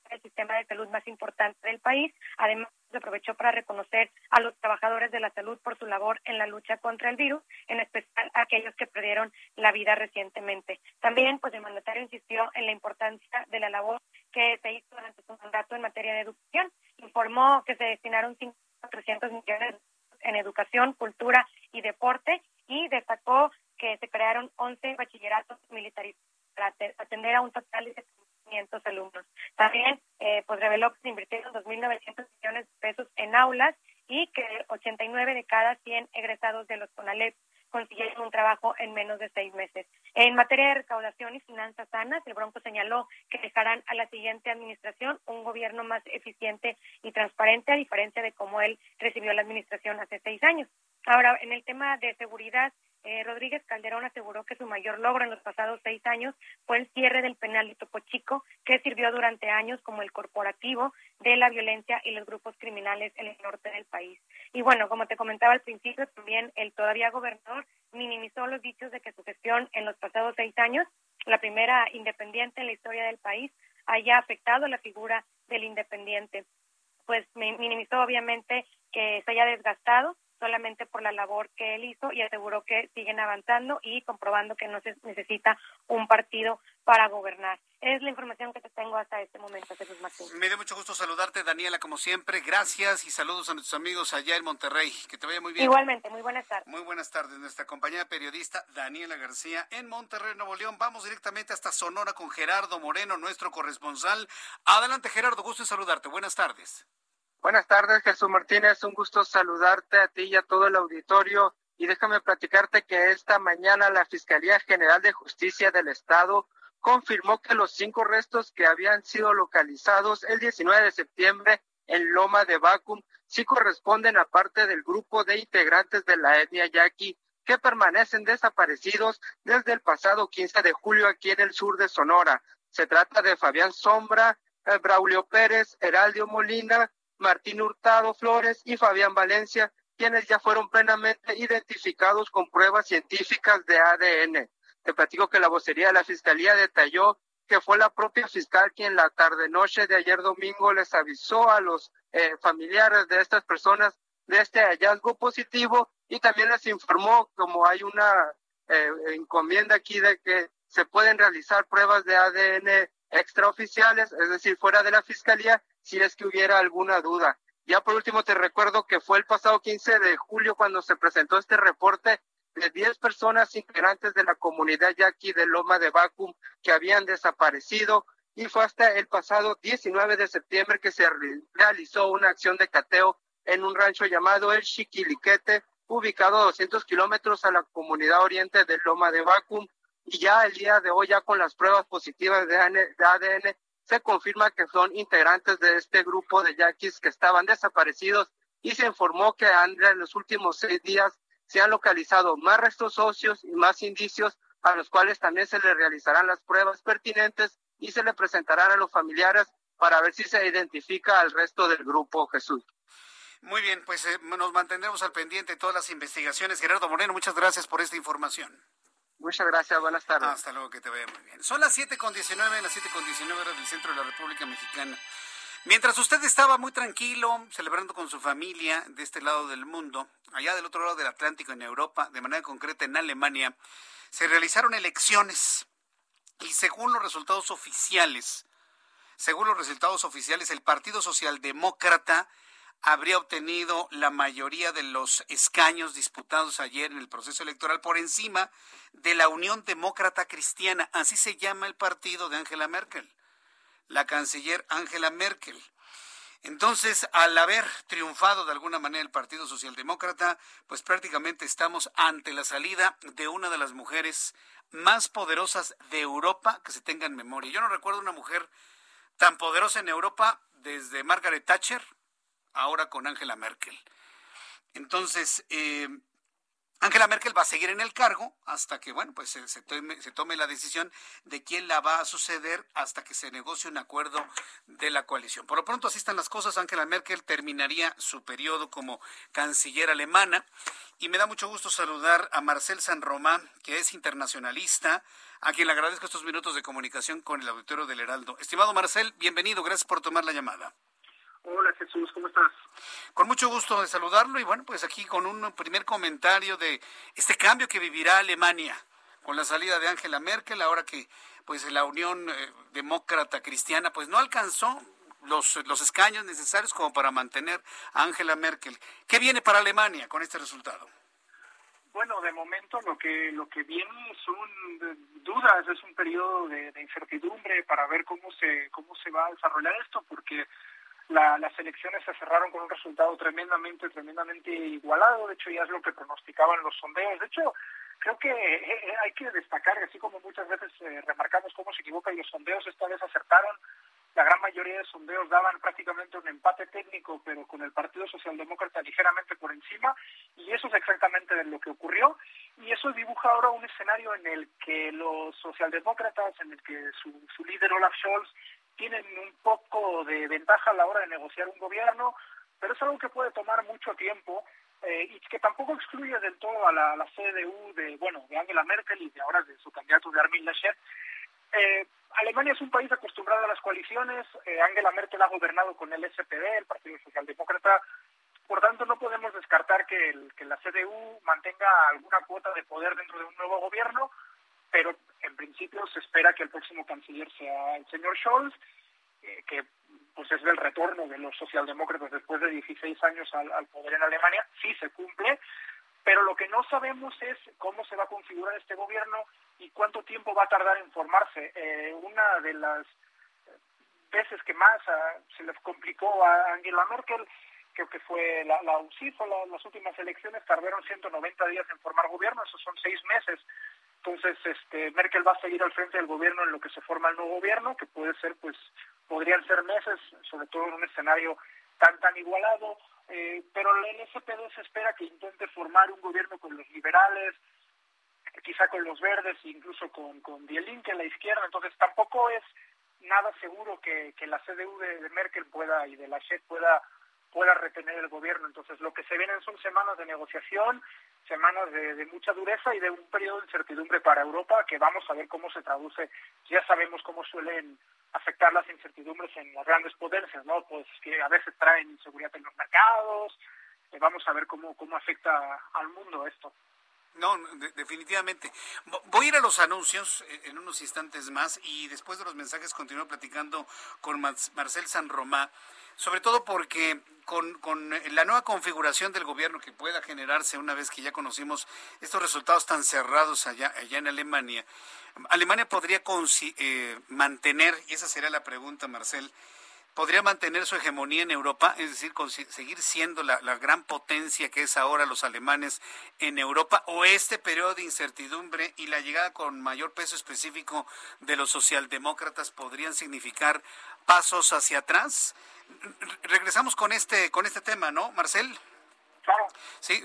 el sistema de salud más importante del país. Además, se aprovechó para reconocer a los trabajadores de la salud por su labor en la lucha contra el virus, en especial a aquellos que perdieron la vida recientemente. También, pues el mandatario insistió en la importancia de la labor que se hizo durante su mandato en materia de educación. Informó que se destinaron 300 millones en educación, cultura y deporte y destacó que se crearon 11 bachilleratos militares para atender a un total de 700 alumnos. También eh, pues reveló que se invirtieron 2.900 millones de pesos en aulas y que 89 de cada 100 egresados de los CONALEP consiguieron un trabajo en menos de seis meses. En materia de recaudación y finanzas sanas, el Bronco señaló que dejarán a la siguiente administración un gobierno más eficiente y transparente, a diferencia de cómo él recibió la administración hace seis años. Ahora, en el tema de seguridad, eh, Rodríguez Calderón aseguró que su mayor logro en los pasados seis años fue el cierre del penal de que sirvió durante años como el corporativo de la violencia y los grupos criminales en el norte del país. Y bueno, como te comentaba al principio, también el todavía gobernador minimizó los dichos de que su gestión en los pasados seis años, la primera independiente en la historia del país, haya afectado la figura del independiente. Pues minimizó obviamente que se haya desgastado solamente por la labor que él hizo y aseguró que siguen avanzando y comprobando que no se necesita un partido para gobernar. Es la información que te tengo hasta este momento, Jesús Martín. Me dio mucho gusto saludarte, Daniela, como siempre. Gracias y saludos a nuestros amigos allá en Monterrey. Que te vaya muy bien. Igualmente, muy buenas tardes. Muy buenas tardes. Nuestra compañera periodista Daniela García en Monterrey, Nuevo León. Vamos directamente hasta Sonora con Gerardo Moreno, nuestro corresponsal. Adelante, Gerardo, gusto en saludarte. Buenas tardes. Buenas tardes, Jesús Martínez. Un gusto saludarte a ti y a todo el auditorio. Y déjame platicarte que esta mañana la Fiscalía General de Justicia del Estado confirmó que los cinco restos que habían sido localizados el 19 de septiembre en Loma de Bacum sí corresponden a parte del grupo de integrantes de la etnia yaqui que permanecen desaparecidos desde el pasado 15 de julio aquí en el sur de Sonora. Se trata de Fabián Sombra, eh, Braulio Pérez, Heraldio Molina, Martín Hurtado Flores y Fabián Valencia, quienes ya fueron plenamente identificados con pruebas científicas de ADN. Te platico que la vocería de la Fiscalía detalló que fue la propia fiscal quien la tarde-noche de ayer domingo les avisó a los eh, familiares de estas personas de este hallazgo positivo y también les informó, como hay una eh, encomienda aquí de que se pueden realizar pruebas de ADN extraoficiales, es decir, fuera de la fiscalía, si es que hubiera alguna duda. Ya por último te recuerdo que fue el pasado 15 de julio cuando se presentó este reporte de 10 personas integrantes de la comunidad yaqui de Loma de Bacum que habían desaparecido y fue hasta el pasado 19 de septiembre que se realizó una acción de cateo en un rancho llamado El Chiquiliquete, ubicado a 200 kilómetros a la comunidad oriente de Loma de Bacum. Y ya el día de hoy, ya con las pruebas positivas de ADN, se confirma que son integrantes de este grupo de yaquis que estaban desaparecidos y se informó que en los últimos seis días se han localizado más restos socios y más indicios a los cuales también se le realizarán las pruebas pertinentes y se le presentarán a los familiares para ver si se identifica al resto del grupo Jesús. Muy bien, pues eh, nos mantendremos al pendiente de todas las investigaciones. Gerardo Moreno, muchas gracias por esta información. Muchas gracias, buenas tardes. Hasta luego, que te vaya muy bien. Son las 7 con 19, las 7 con 19 horas del centro de la República Mexicana. Mientras usted estaba muy tranquilo, celebrando con su familia de este lado del mundo, allá del otro lado del Atlántico, en Europa, de manera concreta en Alemania, se realizaron elecciones y según los resultados oficiales, según los resultados oficiales, el Partido Socialdemócrata habría obtenido la mayoría de los escaños disputados ayer en el proceso electoral por encima de la Unión Demócrata Cristiana. Así se llama el partido de Angela Merkel, la canciller Angela Merkel. Entonces, al haber triunfado de alguna manera el Partido Socialdemócrata, pues prácticamente estamos ante la salida de una de las mujeres más poderosas de Europa que se tenga en memoria. Yo no recuerdo una mujer tan poderosa en Europa desde Margaret Thatcher ahora con Angela Merkel. Entonces, eh, Angela Merkel va a seguir en el cargo hasta que, bueno, pues se, tome, la decisión de quién la va a suceder hasta que se negocie un acuerdo de la coalición. Por lo pronto, así están las cosas. Angela Merkel terminaría su periodo como canciller alemana. Y me da mucho gusto saludar a Marcel San Román, que es internacionalista, a quien le agradezco estos minutos de comunicación con el auditorio del Heraldo. Estimado Marcel, bienvenido. Gracias por tomar la llamada. Hola Jesús, ¿cómo estás? Con mucho gusto de saludarlo y bueno, pues aquí con un primer comentario de este cambio que vivirá Alemania con la salida de Angela Merkel, ahora que pues la Unión eh, Demócrata Cristiana pues no alcanzó los, los escaños necesarios como para mantener a Angela Merkel. ¿Qué viene para Alemania con este resultado? Bueno, de momento lo que lo que viene son dudas, es un periodo de, de incertidumbre para ver cómo se cómo se va a desarrollar esto, porque las elecciones se cerraron con un resultado tremendamente, tremendamente igualado. De hecho, ya es lo que pronosticaban los sondeos. De hecho, creo que eh, eh, hay que destacar, así como muchas veces eh, remarcamos cómo se equivocan los sondeos, esta vez acertaron. La gran mayoría de sondeos daban prácticamente un empate técnico, pero con el Partido Socialdemócrata ligeramente por encima, y eso es exactamente lo que ocurrió. Y eso dibuja ahora un escenario en el que los socialdemócratas, en el que su, su líder Olaf Scholz tienen un poco de ventaja a la hora de negociar un gobierno, pero es algo que puede tomar mucho tiempo eh, y que tampoco excluye del todo a la, CDU de, bueno, de Angela Merkel y de ahora de su candidato de Armin Laschet. Eh, Alemania es un país acostumbrado a las coaliciones, eh, Angela Merkel ha gobernado con el SPD, el Partido Socialdemócrata, por tanto no podemos descartar que, la CDU mantenga alguna cuota de poder dentro de un nuevo gobierno, pero en principio se espera que el próximo canciller sea el señor Scholz, eh, que pues es el retorno de los socialdemócratas después de 16 años al, poder en Alemania, sí se cumple, pero lo que no sabemos es cómo se va a configurar este gobierno y cuánto tiempo va a tardar en formarse. Eh, una de las veces que más ah, se les complicó a Angela Merkel, creo que fue la, la UCI, las últimas elecciones, tardaron 190 días en formar gobierno, esos son seis meses. Entonces, este, Merkel va a seguir al frente del gobierno en lo que se forma el nuevo gobierno, que puede ser, pues, podrían ser meses, sobre todo en un escenario tan, tan igualado, eh, pero el SPD se espera que intente formar un gobierno con los liberales, quizá con los verdes, incluso con, con Die Linke, la izquierda, entonces tampoco es nada seguro que, que la CDU de, Merkel pueda y de la Schet pueda pueda retener el gobierno. Entonces, lo que se vienen son semanas de negociación, semanas de, mucha dureza y de un periodo de incertidumbre para Europa que vamos a ver cómo se traduce. Ya sabemos cómo suelen afectar las incertidumbres en las grandes potencias, ¿no? Pues que a veces traen inseguridad en los mercados. Eh, vamos a ver cómo, cómo afecta al mundo esto. No, definitivamente. Voy a ir a los anuncios eh, en unos instantes más y después de los mensajes continúo platicando con Marcel San Román sobre todo porque con, con, la nueva configuración del gobierno que pueda generarse una vez que ya conocimos estos resultados tan cerrados allá, allá en Alemania, Alemania podría eh, mantener, y esa sería la pregunta, Marcel, podría mantener su hegemonía en Europa, es decir, seguir siendo la, la, gran potencia que es ahora los alemanes en Europa, o este periodo de incertidumbre y la llegada con mayor peso específico de los socialdemócratas podrían significar pasos hacia atrás regresamos con este, con este tema, ¿no, Marcel? Claro. Sí,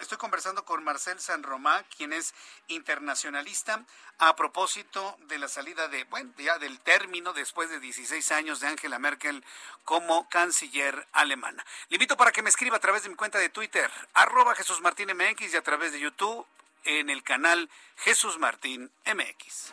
estoy conversando con Marcel San Román, quien es internacionalista, a propósito de la salida de, bueno, ya del término después de 16 años de Angela Merkel como canciller alemana. Le invito para que me escriba a través de mi cuenta de Twitter, arroba Jesús Martín MX y a través de YouTube en el canal Jesús Martín MX.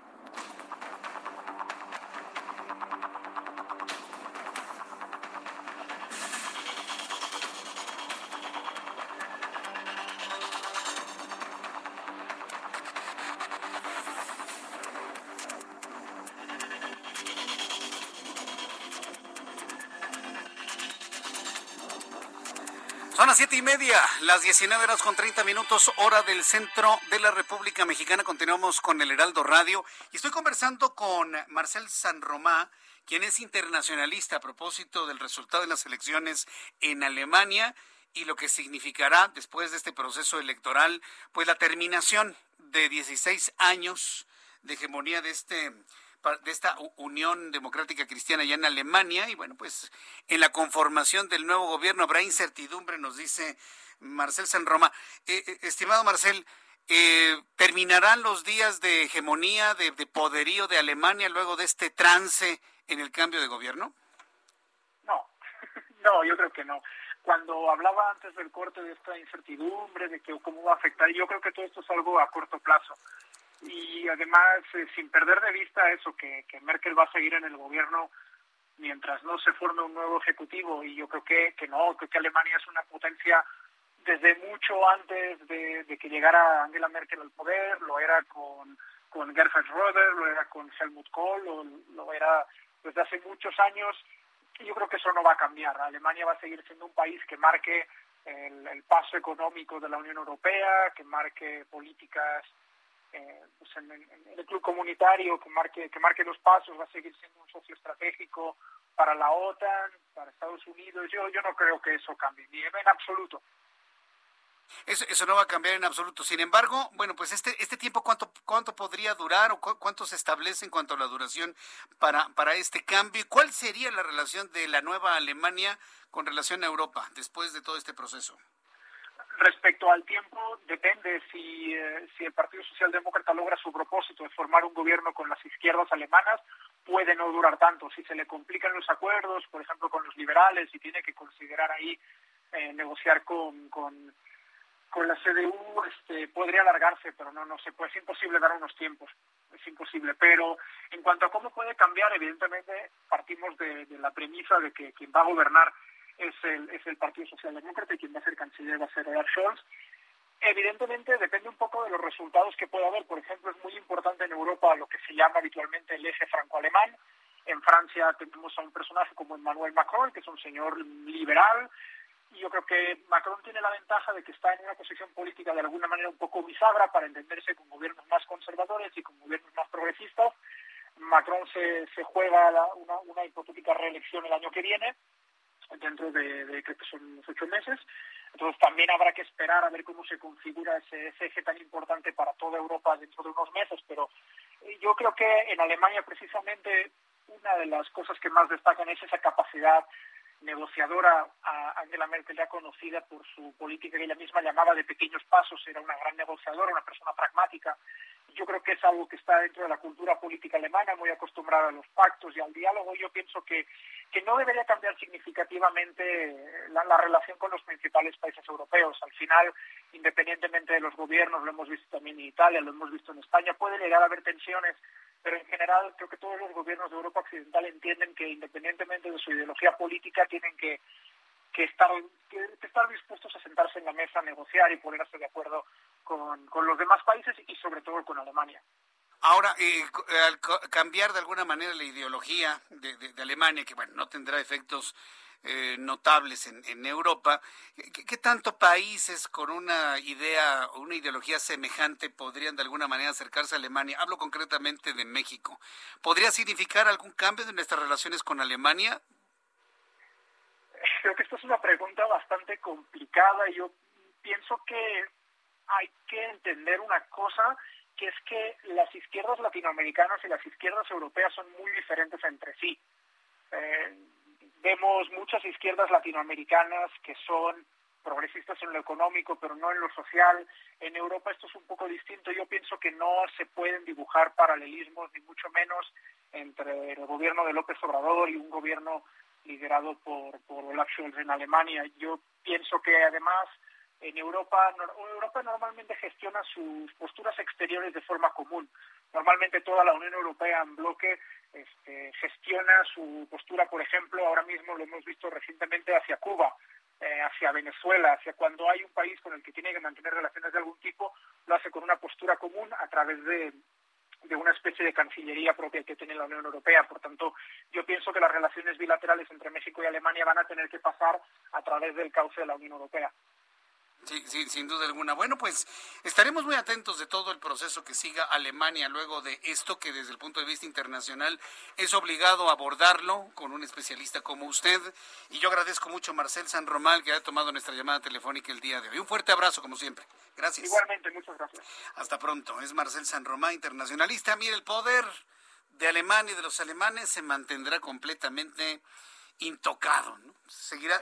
Media, las 19 horas con 30 minutos, hora del centro de la República Mexicana. Continuamos con el Heraldo Radio y estoy conversando con Marcel San Romá, quien es internacionalista a propósito del resultado de las elecciones en Alemania y lo que significará después de este proceso electoral, pues la terminación de 16 años de hegemonía de este de esta Unión Democrática Cristiana ya en Alemania y bueno, pues en la conformación del nuevo gobierno habrá incertidumbre, nos dice Marcel San Roma. Eh, eh, estimado Marcel, eh, ¿terminarán los días de hegemonía, de, poderío de Alemania luego de este trance en el cambio de gobierno? No, (laughs) no, yo creo que no cuando hablaba antes del corte de esta incertidumbre, de que cómo va a afectar, yo creo que todo esto es algo a corto plazo y además eh, sin perder de vista eso que, que Merkel va a seguir en el gobierno mientras no se forme un nuevo ejecutivo y yo creo que, que no, creo que Alemania es una potencia desde mucho antes de, que llegara Angela Merkel al poder, lo era con, con Gerhard Schröder, lo era con Helmut Kohl, lo, era desde hace muchos años y yo creo que eso no va a cambiar. Alemania va a seguir siendo un país que marque el paso económico de la Unión Europea, que marque políticas eh, pues en, el club comunitario que marque, que marque los pasos, va a seguir siendo un socio estratégico para la OTAN, para Estados Unidos. Yo, yo no creo que eso cambie, ni en absoluto. Eso, eso no va a cambiar en absoluto. Sin embargo, bueno, pues este, este tiempo, ¿cuánto, cuánto podría durar o cuánto se establece en cuanto a la duración para, para este cambio? ¿Y cuál sería la relación de la nueva Alemania con relación a Europa después de todo este proceso? Respecto al tiempo, depende si, eh, si el Partido Socialdemócrata logra su propósito de formar un gobierno con las izquierdas alemanas, puede no durar tanto. Si se le complican los acuerdos, por ejemplo, con los liberales, y tiene que considerar ahí eh, negociar con, con, con, la CDU, este, podría alargarse, pero no, no se puede. Es imposible dar unos tiempos, es imposible. Pero en cuanto a cómo puede cambiar, evidentemente partimos de, de la premisa de que quien va a gobernar es el, es el Partido Socialdemócrata y quien va a ser canciller va a ser Olaf Scholz. Evidentemente depende un poco de los resultados que pueda haber. Por ejemplo, es muy importante en Europa lo que se llama habitualmente el eje franco-alemán. En Francia tenemos a un personaje como Emmanuel Macron, que es un señor liberal, y yo creo que Macron tiene la ventaja de que está en una posición política de alguna manera un poco bisagra para entenderse con gobiernos más conservadores y con gobiernos más progresistas. Macron se, se juega una, una hipotética reelección el año que viene dentro de, creo que son unos ocho meses. Entonces también habrá que esperar a ver cómo se configura ese, eje tan importante para toda Europa dentro de unos meses, pero eh, yo creo que en Alemania precisamente una de las cosas que más destacan es esa capacidad negociadora a Angela Merkel ya conocida por su política que ella misma llamaba de pequeños pasos, era una gran negociadora, una persona pragmática. Yo creo que es algo que está dentro de la cultura política alemana, muy acostumbrada a los pactos y al diálogo. Yo pienso que, que no debería cambiar significativamente la, la relación con los principales países europeos. Al final, independientemente de los gobiernos, lo hemos visto también en Italia, lo hemos visto en España, puede llegar a haber tensiones pero en general creo que todos los gobiernos de Europa Occidental entienden que independientemente de su ideología política tienen que, que, estar, que, estar dispuestos a sentarse en la mesa a negociar y ponerse de acuerdo con, con los demás países y sobre todo con Alemania. Ahora, eh, al cambiar de alguna manera la ideología de, de, Alemania, que bueno, no tendrá efectos eh, notables en, en Europa. ¿Qué, tanto países con una idea o una ideología semejante podrían de alguna manera acercarse a Alemania? Hablo concretamente de México. ¿Podría significar algún cambio de nuestras relaciones con Alemania? Creo que esta es una pregunta bastante complicada. Yo pienso que hay que entender una cosa que es que las izquierdas latinoamericanas y las izquierdas europeas son muy diferentes entre sí. Eh, Vemos muchas izquierdas latinoamericanas que son progresistas en lo económico, pero no en lo social. En Europa esto es un poco distinto. Yo pienso que no se pueden dibujar paralelismos, ni mucho menos entre el gobierno de López Obrador y un gobierno liderado por, por Olaf Scholz en Alemania. Yo pienso que además en Europa, Europa normalmente gestiona sus posturas exteriores de forma común. Normalmente toda la Unión Europea en bloque este, gestiona su postura, por ejemplo, ahora mismo lo hemos visto recientemente hacia Cuba, eh, hacia Venezuela, hacia cuando hay un país con el que tiene que mantener relaciones de algún tipo, lo hace con una postura común a través de, de una especie de cancillería propia que tiene la Unión Europea. Por tanto, yo pienso que las relaciones bilaterales entre México y Alemania van a tener que pasar a través del cauce de la Unión Europea. Sí, sí, sin duda alguna. Bueno, pues estaremos muy atentos de todo el proceso que siga Alemania luego de esto que desde el punto de vista internacional es obligado a abordarlo con un especialista como usted. Y yo agradezco mucho a Marcel San Román que ha tomado nuestra llamada telefónica el día de hoy. Un fuerte abrazo como siempre. Gracias. Igualmente, muchas gracias. Hasta pronto. Es Marcel San Román, internacionalista. Mire, el poder de Alemania y de los alemanes se mantendrá completamente intocado. ¿no? Seguirá.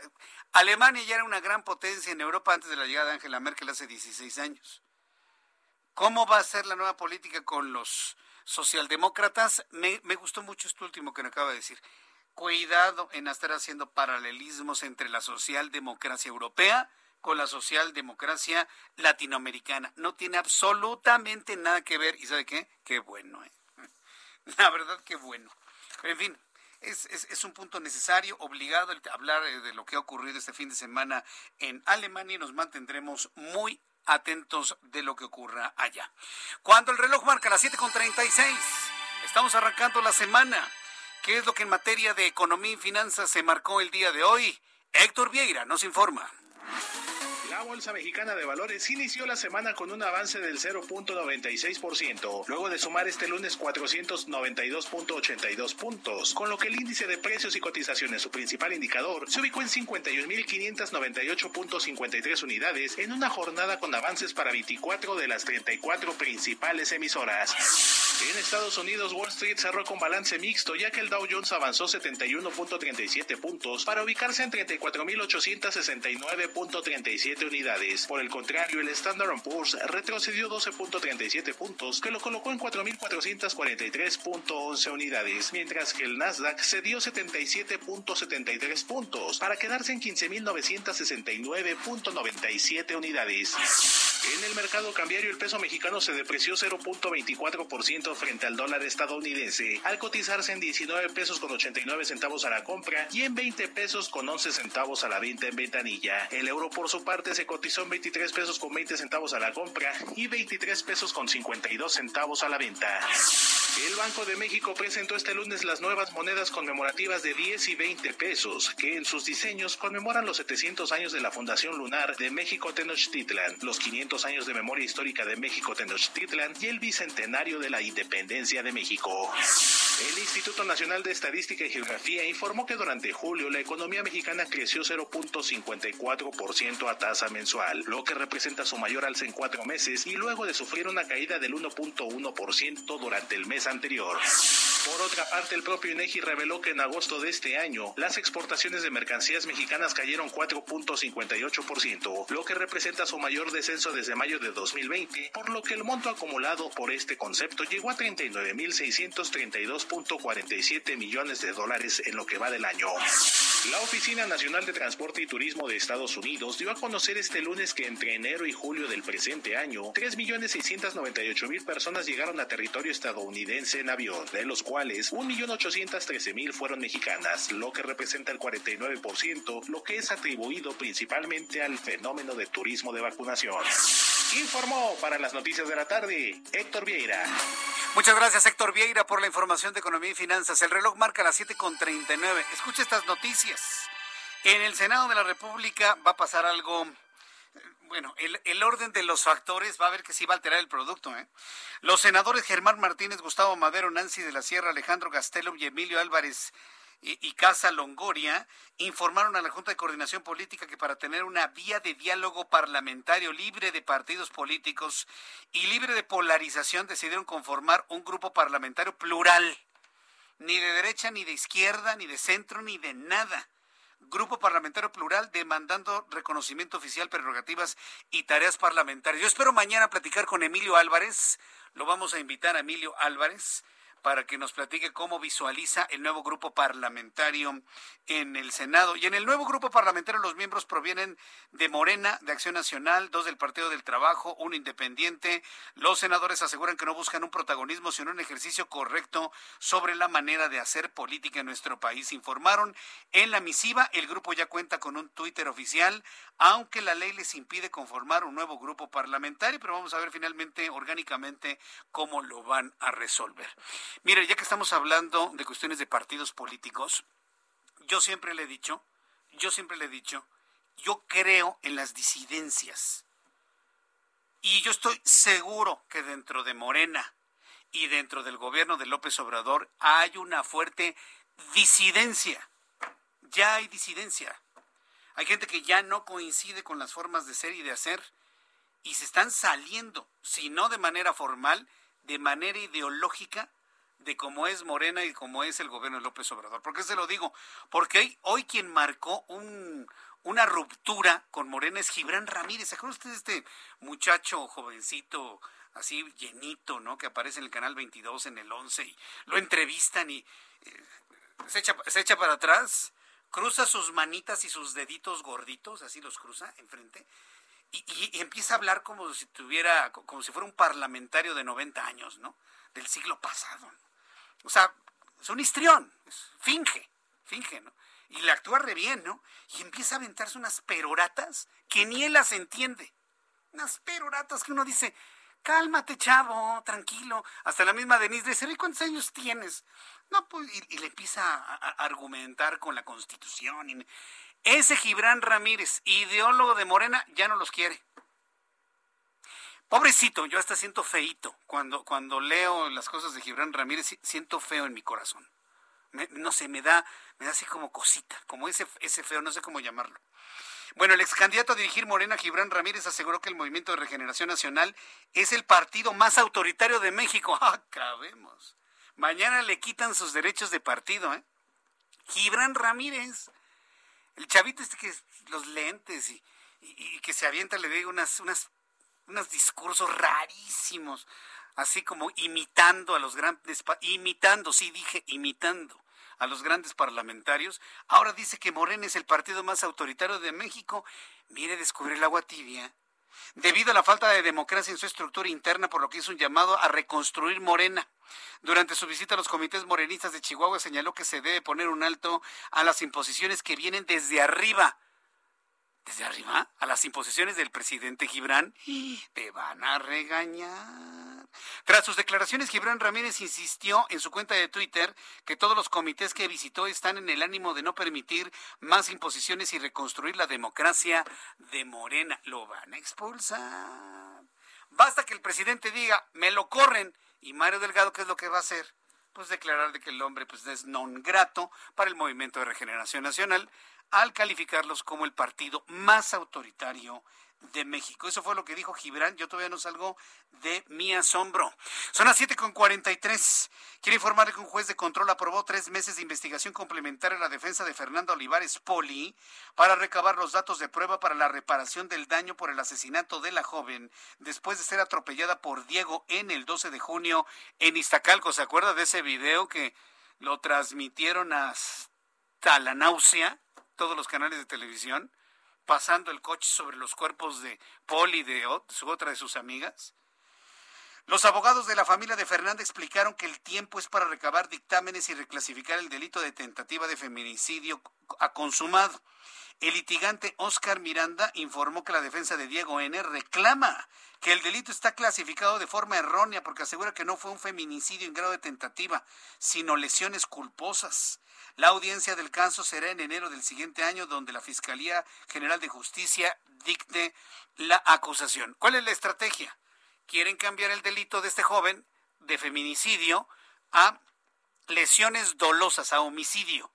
Alemania ya era una gran potencia en Europa antes de la llegada de Angela Merkel hace 16 años. ¿Cómo va a ser la nueva política con los socialdemócratas? Me, gustó mucho esto último que me acaba de decir. Cuidado en estar haciendo paralelismos entre la socialdemocracia europea con la socialdemocracia latinoamericana. No tiene absolutamente nada que ver. ¿Y sabe qué? Qué bueno. ¿eh? (laughs) La verdad, qué bueno. En fin, es, es, un punto necesario, obligado hablar eh, de lo que ha ocurrido este fin de semana en Alemania y nos mantendremos muy atentos de lo que ocurra allá. Cuando el reloj marca las 7.36, estamos arrancando la semana. ¿Qué es lo que en materia de economía y finanzas se marcó el día de hoy? Héctor Vieira nos informa. La Bolsa Mexicana de Valores inició la semana con un avance del 0.96%, luego de sumar este lunes 492.82 puntos, con lo que el índice de precios y cotizaciones, su principal indicador, se ubicó en 51.598.53 unidades en una jornada con avances para 24 de las 34 principales emisoras. En Estados Unidos, Wall Street cerró con balance mixto, ya que el Dow Jones avanzó 71.37 puntos para ubicarse en 34.869.37 unidades. Por el contrario, el Standard Poor's retrocedió 12.37 puntos, que lo colocó en 4.443.11 unidades, mientras que el Nasdaq cedió 77.73 puntos para quedarse en 15.969.97 unidades. En el mercado cambiario el peso mexicano se depreció 0.24% frente al dólar estadounidense, al cotizarse en 19 pesos con 89 centavos a la compra y en 20 pesos con 11 centavos a la venta en ventanilla. El euro por su parte se cotizó en 23 pesos con 20 centavos a la compra y 23 pesos con 52 centavos a la venta. El Banco de México presentó este lunes las nuevas monedas conmemorativas de 10 y 20 pesos, que en sus diseños conmemoran los 700 años de la Fundación Lunar de México Tenochtitlan, los 500 años de memoria histórica de México Tenochtitlan y el bicentenario de la independencia de México. El Instituto Nacional de Estadística y Geografía informó que durante julio la economía mexicana creció 0.54% a tasa mensual, lo que representa su mayor alza en cuatro meses y luego de sufrir una caída del 1.1% durante el mes anterior. Por otra parte, el propio INEGI reveló que en agosto de este año las exportaciones de mercancías mexicanas cayeron 4.58%, lo que representa su mayor descenso desde mayo de 2020, por lo que el monto acumulado por este concepto llegó a 39.632.47 millones de dólares en lo que va del año. La Oficina Nacional de Transporte y Turismo de Estados Unidos dio a conocer este lunes que entre enero y julio del presente año, 3.698.000 personas llegaron a territorio estadounidense en avión, de los cuales 1.813.000 fueron mexicanas, lo que representa el 49%, lo que es atribuido principalmente al fenómeno de turismo de vacunación. Informó para las noticias de la tarde Héctor Vieira. Muchas gracias Héctor Vieira por la información de economía y finanzas. El reloj marca las 7.39. Escucha estas noticias. En el Senado de la República va a pasar algo bueno, el, orden de los factores va a ver que sí va a alterar el producto. ¿eh? Los senadores Germán Martínez, Gustavo Madero, Nancy de la Sierra, Alejandro Gastelum y Emilio Álvarez y, Casa Longoria informaron a la Junta de Coordinación Política que para tener una vía de diálogo parlamentario libre de partidos políticos y libre de polarización decidieron conformar un grupo parlamentario plural, ni de derecha, ni de izquierda, ni de centro, ni de nada. Grupo Parlamentario Plural demandando reconocimiento oficial, prerrogativas y tareas parlamentarias. Yo espero mañana platicar con Emilio Álvarez, lo vamos a invitar a Emilio Álvarez para que nos platique cómo visualiza el nuevo grupo parlamentario en el Senado. Y en el nuevo grupo parlamentario los miembros provienen de Morena, de Acción Nacional, dos del Partido del Trabajo, uno independiente. Los senadores aseguran que no buscan un protagonismo, sino un ejercicio correcto sobre la manera de hacer política en nuestro país. Informaron en la misiva, el grupo ya cuenta con un Twitter oficial, aunque la ley les impide conformar un nuevo grupo parlamentario, pero vamos a ver finalmente orgánicamente cómo lo van a resolver. Mire, ya que estamos hablando de cuestiones de partidos políticos, yo siempre le he dicho, yo siempre le he dicho, yo creo en las disidencias. Y yo estoy seguro que dentro de Morena y dentro del gobierno de López Obrador hay una fuerte disidencia. Ya hay disidencia. Hay gente que ya no coincide con las formas de ser y de hacer y se están saliendo, si no de manera formal, de manera ideológica de cómo es Morena y cómo es el gobierno de López Obrador. ¿Por qué se lo digo? Porque hoy, quien marcó un, una ruptura con Morena es Gibran Ramírez. ¿Se acuerdan de este muchacho jovencito, así llenito, ¿no? Que aparece en el canal 22, en el 11, y lo entrevistan y eh, se, echa, para atrás, cruza sus manitas y sus deditos gorditos, así los cruza enfrente, y, y, empieza a hablar como si tuviera, como si fuera un parlamentario de 90 años, ¿no? Del siglo pasado. O sea, es un histrión, finge, finge, ¿no? Y le actúa re bien, ¿no? Y empieza a aventarse unas peroratas que ni él las entiende. Unas peroratas que uno dice, cálmate, chavo, tranquilo. Hasta la misma Denise dice, ¿cuántos años tienes? No, pues, y, le empieza a, a, argumentar con la Constitución. Y, ese Gibran Ramírez, ideólogo de Morena, ya no los quiere. Pobrecito, yo hasta siento feito. Cuando, cuando leo las cosas de Gibran Ramírez, siento feo en mi corazón. no sé, me da, me da así como cosita, como ese, ese feo, no sé cómo llamarlo. Bueno, el ex candidato a dirigir Morena, Gibran Ramírez, aseguró que el Movimiento de Regeneración Nacional es el partido más autoritario de México. (laughs) Acabemos. Mañana le quitan sus derechos de partido, ¿eh? Gibran Ramírez, el chavito este que los lentes y, y, que se avienta, le digo unas, unas unos discursos rarísimos, así como imitando a los grandes, imitando, sí dije imitando a los grandes parlamentarios. Ahora dice que Morena es el partido más autoritario de México. Mire, descubrir el agua tibia. Debido a la falta de democracia en su estructura interna, por lo que hizo un llamado a reconstruir Morena. Durante su visita a los comités morenistas de Chihuahua señaló que se debe poner un alto a las imposiciones que vienen desde arriba desde arriba a las imposiciones del presidente Gibran, te van a regañar. Tras sus declaraciones, Gibran Ramírez insistió en su cuenta de Twitter que todos los comités que visitó están en el ánimo de no permitir más imposiciones y reconstruir la democracia de Morena. Lo van a expulsar. Basta que el presidente diga, me lo corren. Y Mario Delgado, ¿qué es lo que va a hacer? Pues declarar de que el hombre pues, es non grato para el Movimiento de Regeneración Nacional, al calificarlos como el partido más autoritario de México. Eso fue lo que dijo Gibran. Yo todavía no salgo de mi asombro. Son las 7.43. Quiero informarle que un juez de control aprobó tres meses de investigación complementaria a la defensa de Fernando Olivares Poli para recabar los datos de prueba para la reparación del daño por el asesinato de la joven después de ser atropellada por Diego en el 12 de junio en Iztacalco. ¿Se acuerda de ese video que lo transmitieron hasta la náusea? Todos los canales de televisión, pasando el coche sobre los cuerpos de Paul y de otra de sus amigas? Los abogados de la familia de Fernández explicaron que el tiempo es para recabar dictámenes y reclasificar el delito de tentativa de feminicidio a consumado. El litigante Oscar Miranda informó que la defensa de Diego N. reclama que el delito está clasificado de forma errónea porque asegura que no fue un feminicidio en grado de tentativa, sino lesiones culposas. La audiencia del caso será en enero del siguiente año, donde la Fiscalía General de Justicia dicte la acusación. ¿Cuál es la estrategia? Quieren cambiar el delito de este joven de feminicidio a lesiones dolosas, a homicidio.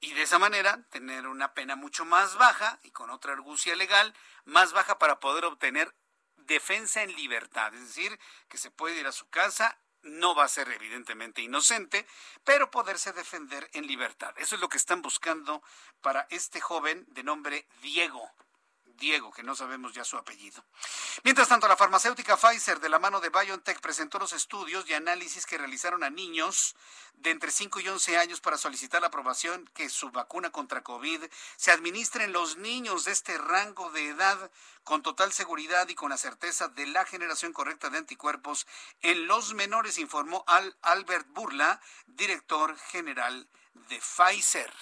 Y de esa manera tener una pena mucho más baja y con otra argucia legal más baja para poder obtener defensa en libertad. Es decir, que se puede ir a su casa no va a ser evidentemente inocente, pero poderse defender en libertad. Eso es lo que están buscando para este joven de nombre Diego. Diego, que no sabemos ya su apellido. Mientras tanto, la farmacéutica Pfizer, de la mano de BioNTech, presentó los estudios y análisis que realizaron a niños de entre 5 y 11 años para solicitar la aprobación que su vacuna contra COVID se administre en los niños de este rango de edad con total seguridad y con la certeza de la generación correcta de anticuerpos en los menores, informó Al Albert Burla, director general de Pfizer.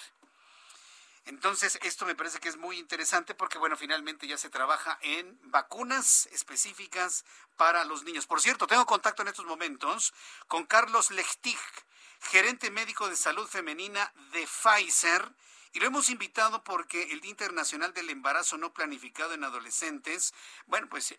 Entonces, esto me parece que es muy interesante porque, bueno, finalmente ya se trabaja en vacunas específicas para los niños. Por cierto, tengo contacto en estos momentos con Carlos Lechtig, gerente médico de salud femenina de Pfizer. Y lo hemos invitado porque el Día Internacional del Embarazo No Planificado en Adolescentes, bueno, pues eh,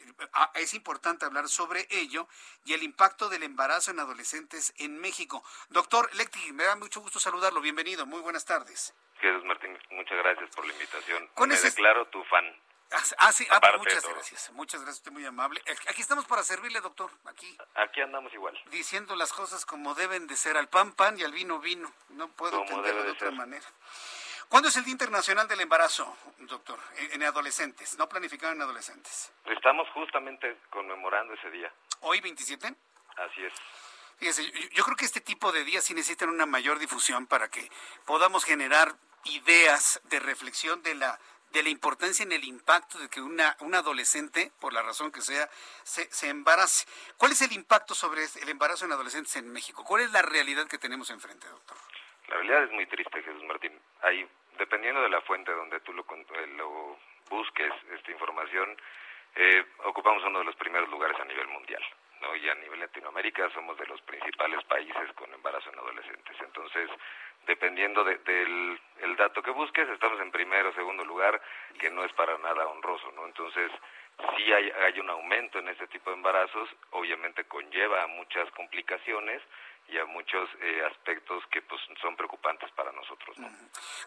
es importante hablar sobre ello y el impacto del embarazo en adolescentes en México. Doctor Lechtig, me da mucho gusto saludarlo. Bienvenido. Muy buenas tardes. Jesús Martín, muchas gracias por la invitación. Me declaro tu fan. Ah, ah sí, ah, pues muchas gracias. Muchas gracias, usted muy amable. Aquí estamos para servirle, doctor, aquí. Aquí andamos igual. Diciendo las cosas como deben de ser, al pan pan y al vino vino. No puedo entenderlo de, otra manera. ¿Cuándo es el Día Internacional del Embarazo, doctor, en, adolescentes, no planificado en adolescentes? Estamos justamente conmemorando ese día. ¿Hoy 27? Así es. Fíjese, yo creo que este tipo de días sí necesitan una mayor difusión para que podamos generar ideas de reflexión de la de la importancia en el impacto de que una, un adolescente, por la razón que sea, se, se embarace. ¿Cuál es el impacto sobre el embarazo en adolescentes en México? ¿Cuál es la realidad que tenemos enfrente, doctor? La realidad es muy triste, Jesús Martín. Hay, dependiendo de la fuente donde tú lo, eh, lo busques, esta información, eh, ocupamos uno de los primeros lugares a nivel mundial. ¿no? Y a nivel Latinoamérica somos de los principales países con embarazo en adolescentes. Entonces, dependiendo del el dato que busques, estamos en primero o segundo lugar, que no es para nada honroso, ¿no? Entonces, si hay, hay un aumento en este tipo de embarazos, obviamente conlleva muchas complicaciones, y a muchos eh, aspectos que pues son preocupantes para nosotros.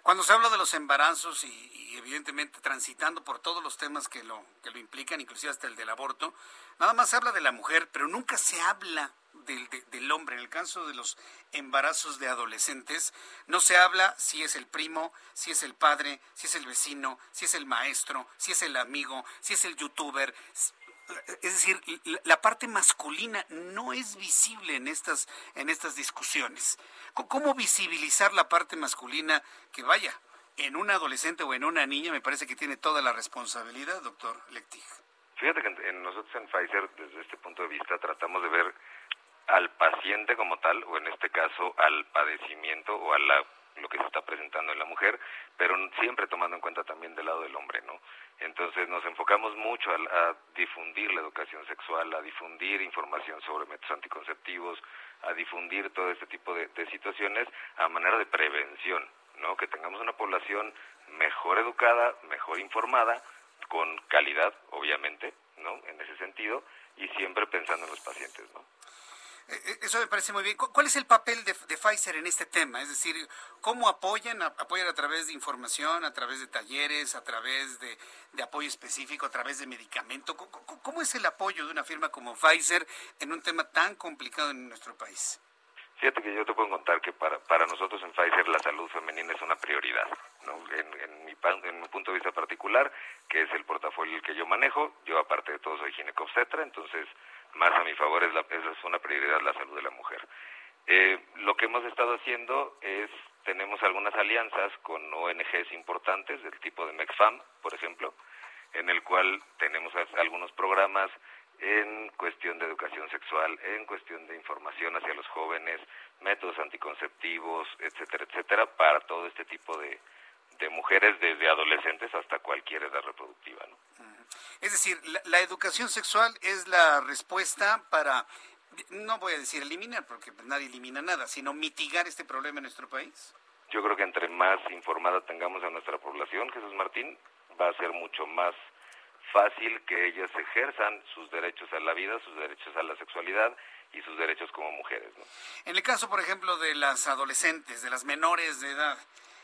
Cuando se habla de los embarazos y, evidentemente transitando por todos los temas que lo que lo implican, inclusive hasta el del aborto, nada más se habla de la mujer, pero nunca se habla del, del hombre. En el caso de los embarazos de adolescentes, no se habla si es el primo, si es el padre, si es el vecino, si es el maestro, si es el amigo, si es el youtuber, es decir, la parte masculina no es visible en estas, en estas discusiones. ¿Cómo visibilizar la parte masculina que vaya en un adolescente o en una niña? Me parece que tiene toda la responsabilidad, doctor Lectig. Fíjate que nosotros en Pfizer, desde este punto de vista, tratamos de ver al paciente como tal, o en este caso al padecimiento o a la lo que se está presentando en la mujer, pero siempre tomando en cuenta también del lado del hombre, ¿no? Entonces nos enfocamos mucho a, difundir la educación sexual, a difundir información sobre métodos anticonceptivos, a difundir todo este tipo de, de situaciones a manera de prevención, ¿no? Que tengamos una población mejor educada, mejor informada, con calidad, obviamente, ¿no? En ese sentido, y siempre pensando en los pacientes, ¿no? Eh, eso me parece muy bien. ¿Cuál es el papel de, Pfizer en este tema? Es decir, ¿cómo apoyan? ¿Apoyan a través de información, a través de talleres, a través de, apoyo específico, a través de medicamento? ¿Cómo, es el apoyo de una firma como Pfizer en un tema tan complicado en nuestro país? Fíjate que yo te puedo contar que para, para nosotros en Pfizer la salud femenina es una prioridad. ¿no? En, mi, en mi punto de vista particular, que es el portafolio que yo manejo, yo aparte de todo soy ginecobstetra, entonces más a mi favor es, la, es una prioridad la salud de la mujer. Eh, lo que hemos estado haciendo es, tenemos algunas alianzas con ONGs importantes del tipo de MECFAM, por ejemplo, en el cual tenemos algunos programas en cuestión de educación sexual, en cuestión de información hacia los jóvenes, métodos anticonceptivos, etcétera, etcétera, para todo este tipo de, de mujeres desde adolescentes hasta cualquier edad reproductiva. ¿no? Es decir, la, educación sexual es la respuesta para, no voy a decir eliminar, porque nadie elimina nada, sino mitigar este problema en nuestro país. Yo creo que entre más informada tengamos a nuestra población, Jesús Martín, va a ser mucho más fácil que ellas ejerzan sus derechos a la vida, sus derechos a la sexualidad y sus derechos como mujeres. ¿no? En el caso, por ejemplo, de las adolescentes, de las menores de edad,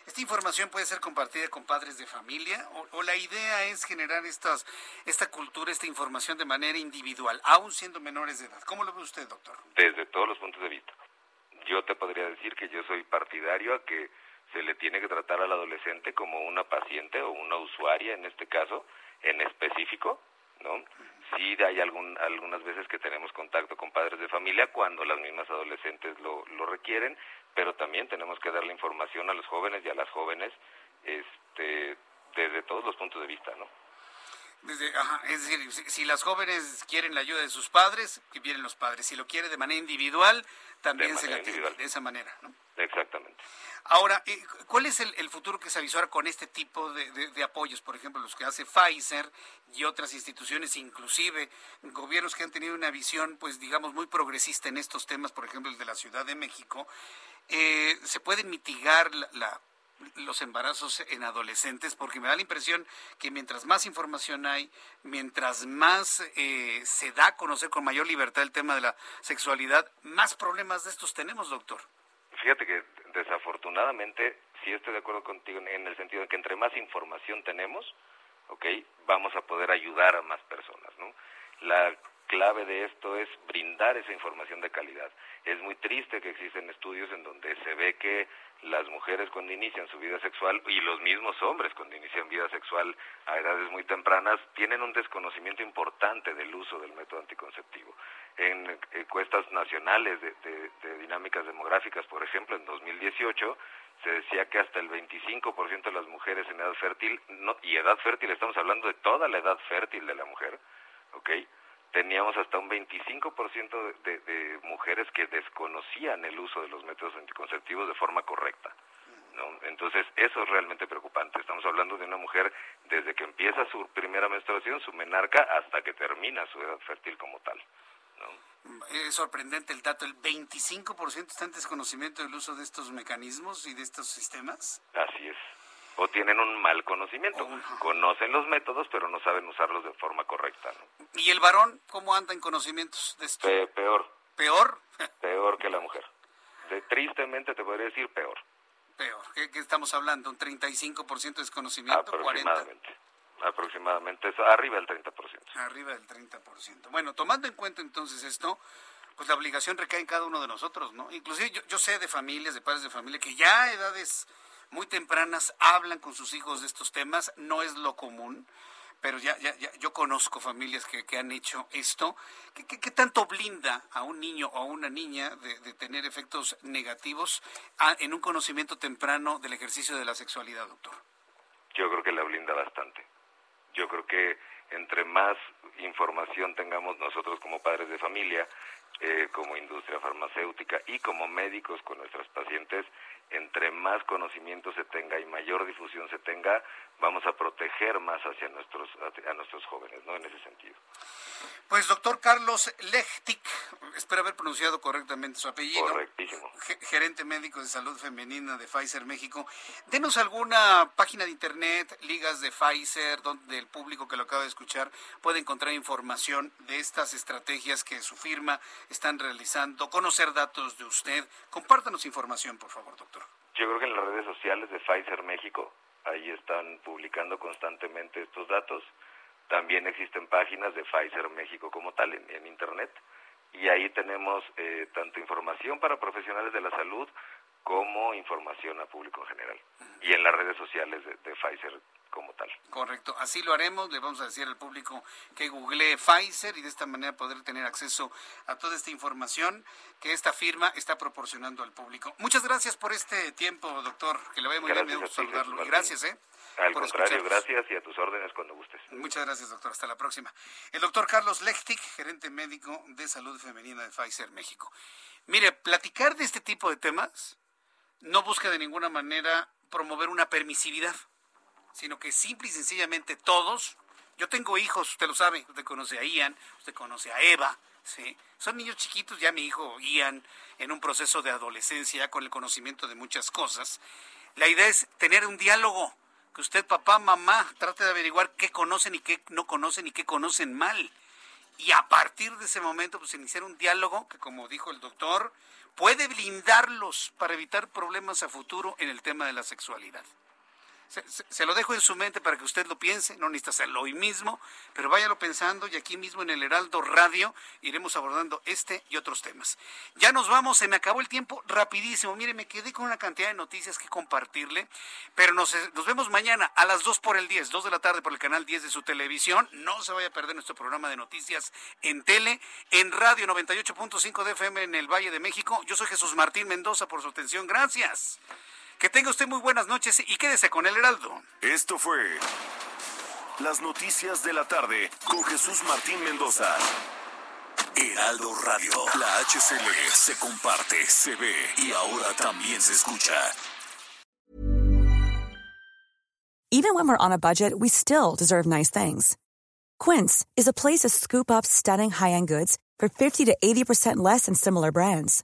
¿Esta información puede ser compartida con padres de familia o, la idea es generar estas, esta cultura, esta información de manera individual, aún siendo menores de edad? ¿Cómo lo ve usted, doctor? Desde todos los puntos de vista. Yo te podría decir que yo soy partidario a que se le tiene que tratar al adolescente como una paciente o una usuaria en este caso en específico, ¿no? Sí hay algún, algunas veces que tenemos contacto con padres de familia cuando las mismas adolescentes lo, lo requieren, pero también tenemos que darle información a los jóvenes y a las jóvenes este, desde todos los puntos de vista, ¿no? Desde, ajá, es decir, si, las jóvenes quieren la ayuda de sus padres, que vienen los padres. Si lo quiere de manera individual, también se la tiene de esa manera, ¿no? Exactamente. Ahora, eh, ¿cuál es el, futuro que se avisora con este tipo de, apoyos? Por ejemplo, los que hace Pfizer y otras instituciones, inclusive gobiernos que han tenido una visión, pues digamos, muy progresista en estos temas, por ejemplo, el de la Ciudad de México. Eh, ¿Se puede mitigar la los embarazos en adolescentes, porque me da la impresión que mientras más información hay, mientras más eh, se da a conocer con mayor libertad el tema de la sexualidad, más problemas de estos tenemos, doctor. Fíjate que desafortunadamente, sí estoy de acuerdo contigo en el sentido de que entre más información tenemos, ¿ok? Vamos a poder ayudar a más personas, ¿no? La clave de esto es brindar esa información de calidad. Es muy triste que existen estudios en donde se ve que las mujeres cuando inician su vida sexual y los mismos hombres cuando inician vida sexual a edades muy tempranas tienen un desconocimiento importante del uso del método anticonceptivo. En encuestas nacionales de, dinámicas demográficas, por ejemplo, en 2018 se decía que hasta el 25% de las mujeres en edad fértil, y edad fértil estamos hablando de toda la edad fértil de la mujer, ¿ok?, teníamos hasta un 25% de, de, mujeres que desconocían el uso de los métodos anticonceptivos de forma correcta. ¿no? Entonces, eso es realmente preocupante. Estamos hablando de una mujer desde que empieza su primera menstruación, su menarca, hasta que termina su edad fértil como tal. ¿no? Es sorprendente el dato, el 25% está en desconocimiento del uso de estos mecanismos y de estos sistemas. Así es o tienen un mal conocimiento. Conocen los métodos, pero no saben usarlos de forma correcta. ¿Y el varón cómo anda en conocimientos de esto? peor. ¿Peor? (laughs) peor que la mujer. De, tristemente te podría decir peor. Peor. ¿Qué, estamos hablando? ¿Un 35% de desconocimiento? Aproximadamente. Aproximadamente eso, arriba del 30%. Arriba del 30%. Bueno, tomando en cuenta entonces esto, pues la obligación recae en cada uno de nosotros, ¿no? Inclusive yo, yo sé de familias, de padres de familia, que ya a edades muy tempranas hablan con sus hijos de estos temas, no es lo común, pero ya, ya, ya yo conozco familias que, que han hecho esto. ¿Qué, ¿Qué, tanto blinda a un niño o a una niña de, tener efectos negativos en un conocimiento temprano del ejercicio de la sexualidad, doctor? Yo creo que la blinda bastante. Yo creo que entre más información tengamos nosotros como padres de familia, eh, como industria farmacéutica y como médicos con nuestras pacientes, entre más conocimiento se tenga y mayor difusión se tenga, vamos a proteger más hacia nuestros a nuestros jóvenes, ¿no? En ese sentido. Pues doctor Carlos Lechtik, espero haber pronunciado correctamente su apellido. Correctísimo. Gerente médico de salud femenina de Pfizer México. Denos alguna página de internet, ligas de Pfizer, donde el público que lo acaba de escuchar puede encontrar información de estas estrategias que su firma están realizando, conocer datos de usted. Compártanos información, por favor, doctor. Yo creo que en las redes sociales de Pfizer México, ahí están publicando constantemente estos datos. También existen páginas de Pfizer México como tal en, Internet. Y ahí tenemos eh, tanto información para profesionales de la salud como información a público en general. Y en las redes sociales de, de Pfizer como tal. Correcto, así lo haremos, le vamos a decir al público que googlee Pfizer y de esta manera poder tener acceso a toda esta información que esta firma está proporcionando al público. Muchas gracias por este tiempo, doctor, que le vaya muy bien, me saludarlo. Y gracias, ¿eh? Al contrario, gracias y a tus órdenes cuando gustes. Muchas gracias, doctor. Hasta la próxima. El doctor Carlos Lechtig, gerente médico de salud femenina de Pfizer México. Mire, platicar de este tipo de temas no busca de ninguna manera promover una permisividad, sino que simple y sencillamente todos, yo tengo hijos, usted lo sabe, usted conoce a Ian, usted conoce a Eva, ¿sí? Son niños chiquitos, ya mi hijo Ian, en un proceso de adolescencia, con el conocimiento de muchas cosas. La idea es tener un diálogo que usted, papá, mamá, trate de averiguar qué conocen y qué no conocen y qué conocen mal. Y a partir de ese momento, pues iniciar un diálogo que, como dijo el doctor, puede blindarlos para evitar problemas a futuro en el tema de la sexualidad. Se, lo dejo en su mente para que usted lo piense, no necesita hacerlo hoy mismo, pero váyalo pensando y aquí mismo en el Heraldo Radio iremos abordando este y otros temas. Ya nos vamos, se me acabó el tiempo rapidísimo. Mire, me quedé con una cantidad de noticias que compartirle, pero nos, nos vemos mañana a las 2 por el 10, 2 de la tarde por el canal 10 de su televisión. No se vaya a perder nuestro programa de noticias en tele, en radio 98.5 de FM en el Valle de México. Yo soy Jesús Martín Mendoza por su atención. Gracias. Que tenga usted muy buenas noches y quédese con el Heraldo. Esto fue Las Noticias de la Tarde con Jesús Martín Mendoza. Heraldo Radio. La HCL se comparte, se ve y ahora también se escucha. Even when we're on a budget, we still deserve nice things. Quince is a place to scoop up stunning high-end goods for 50 to 80% less than similar brands.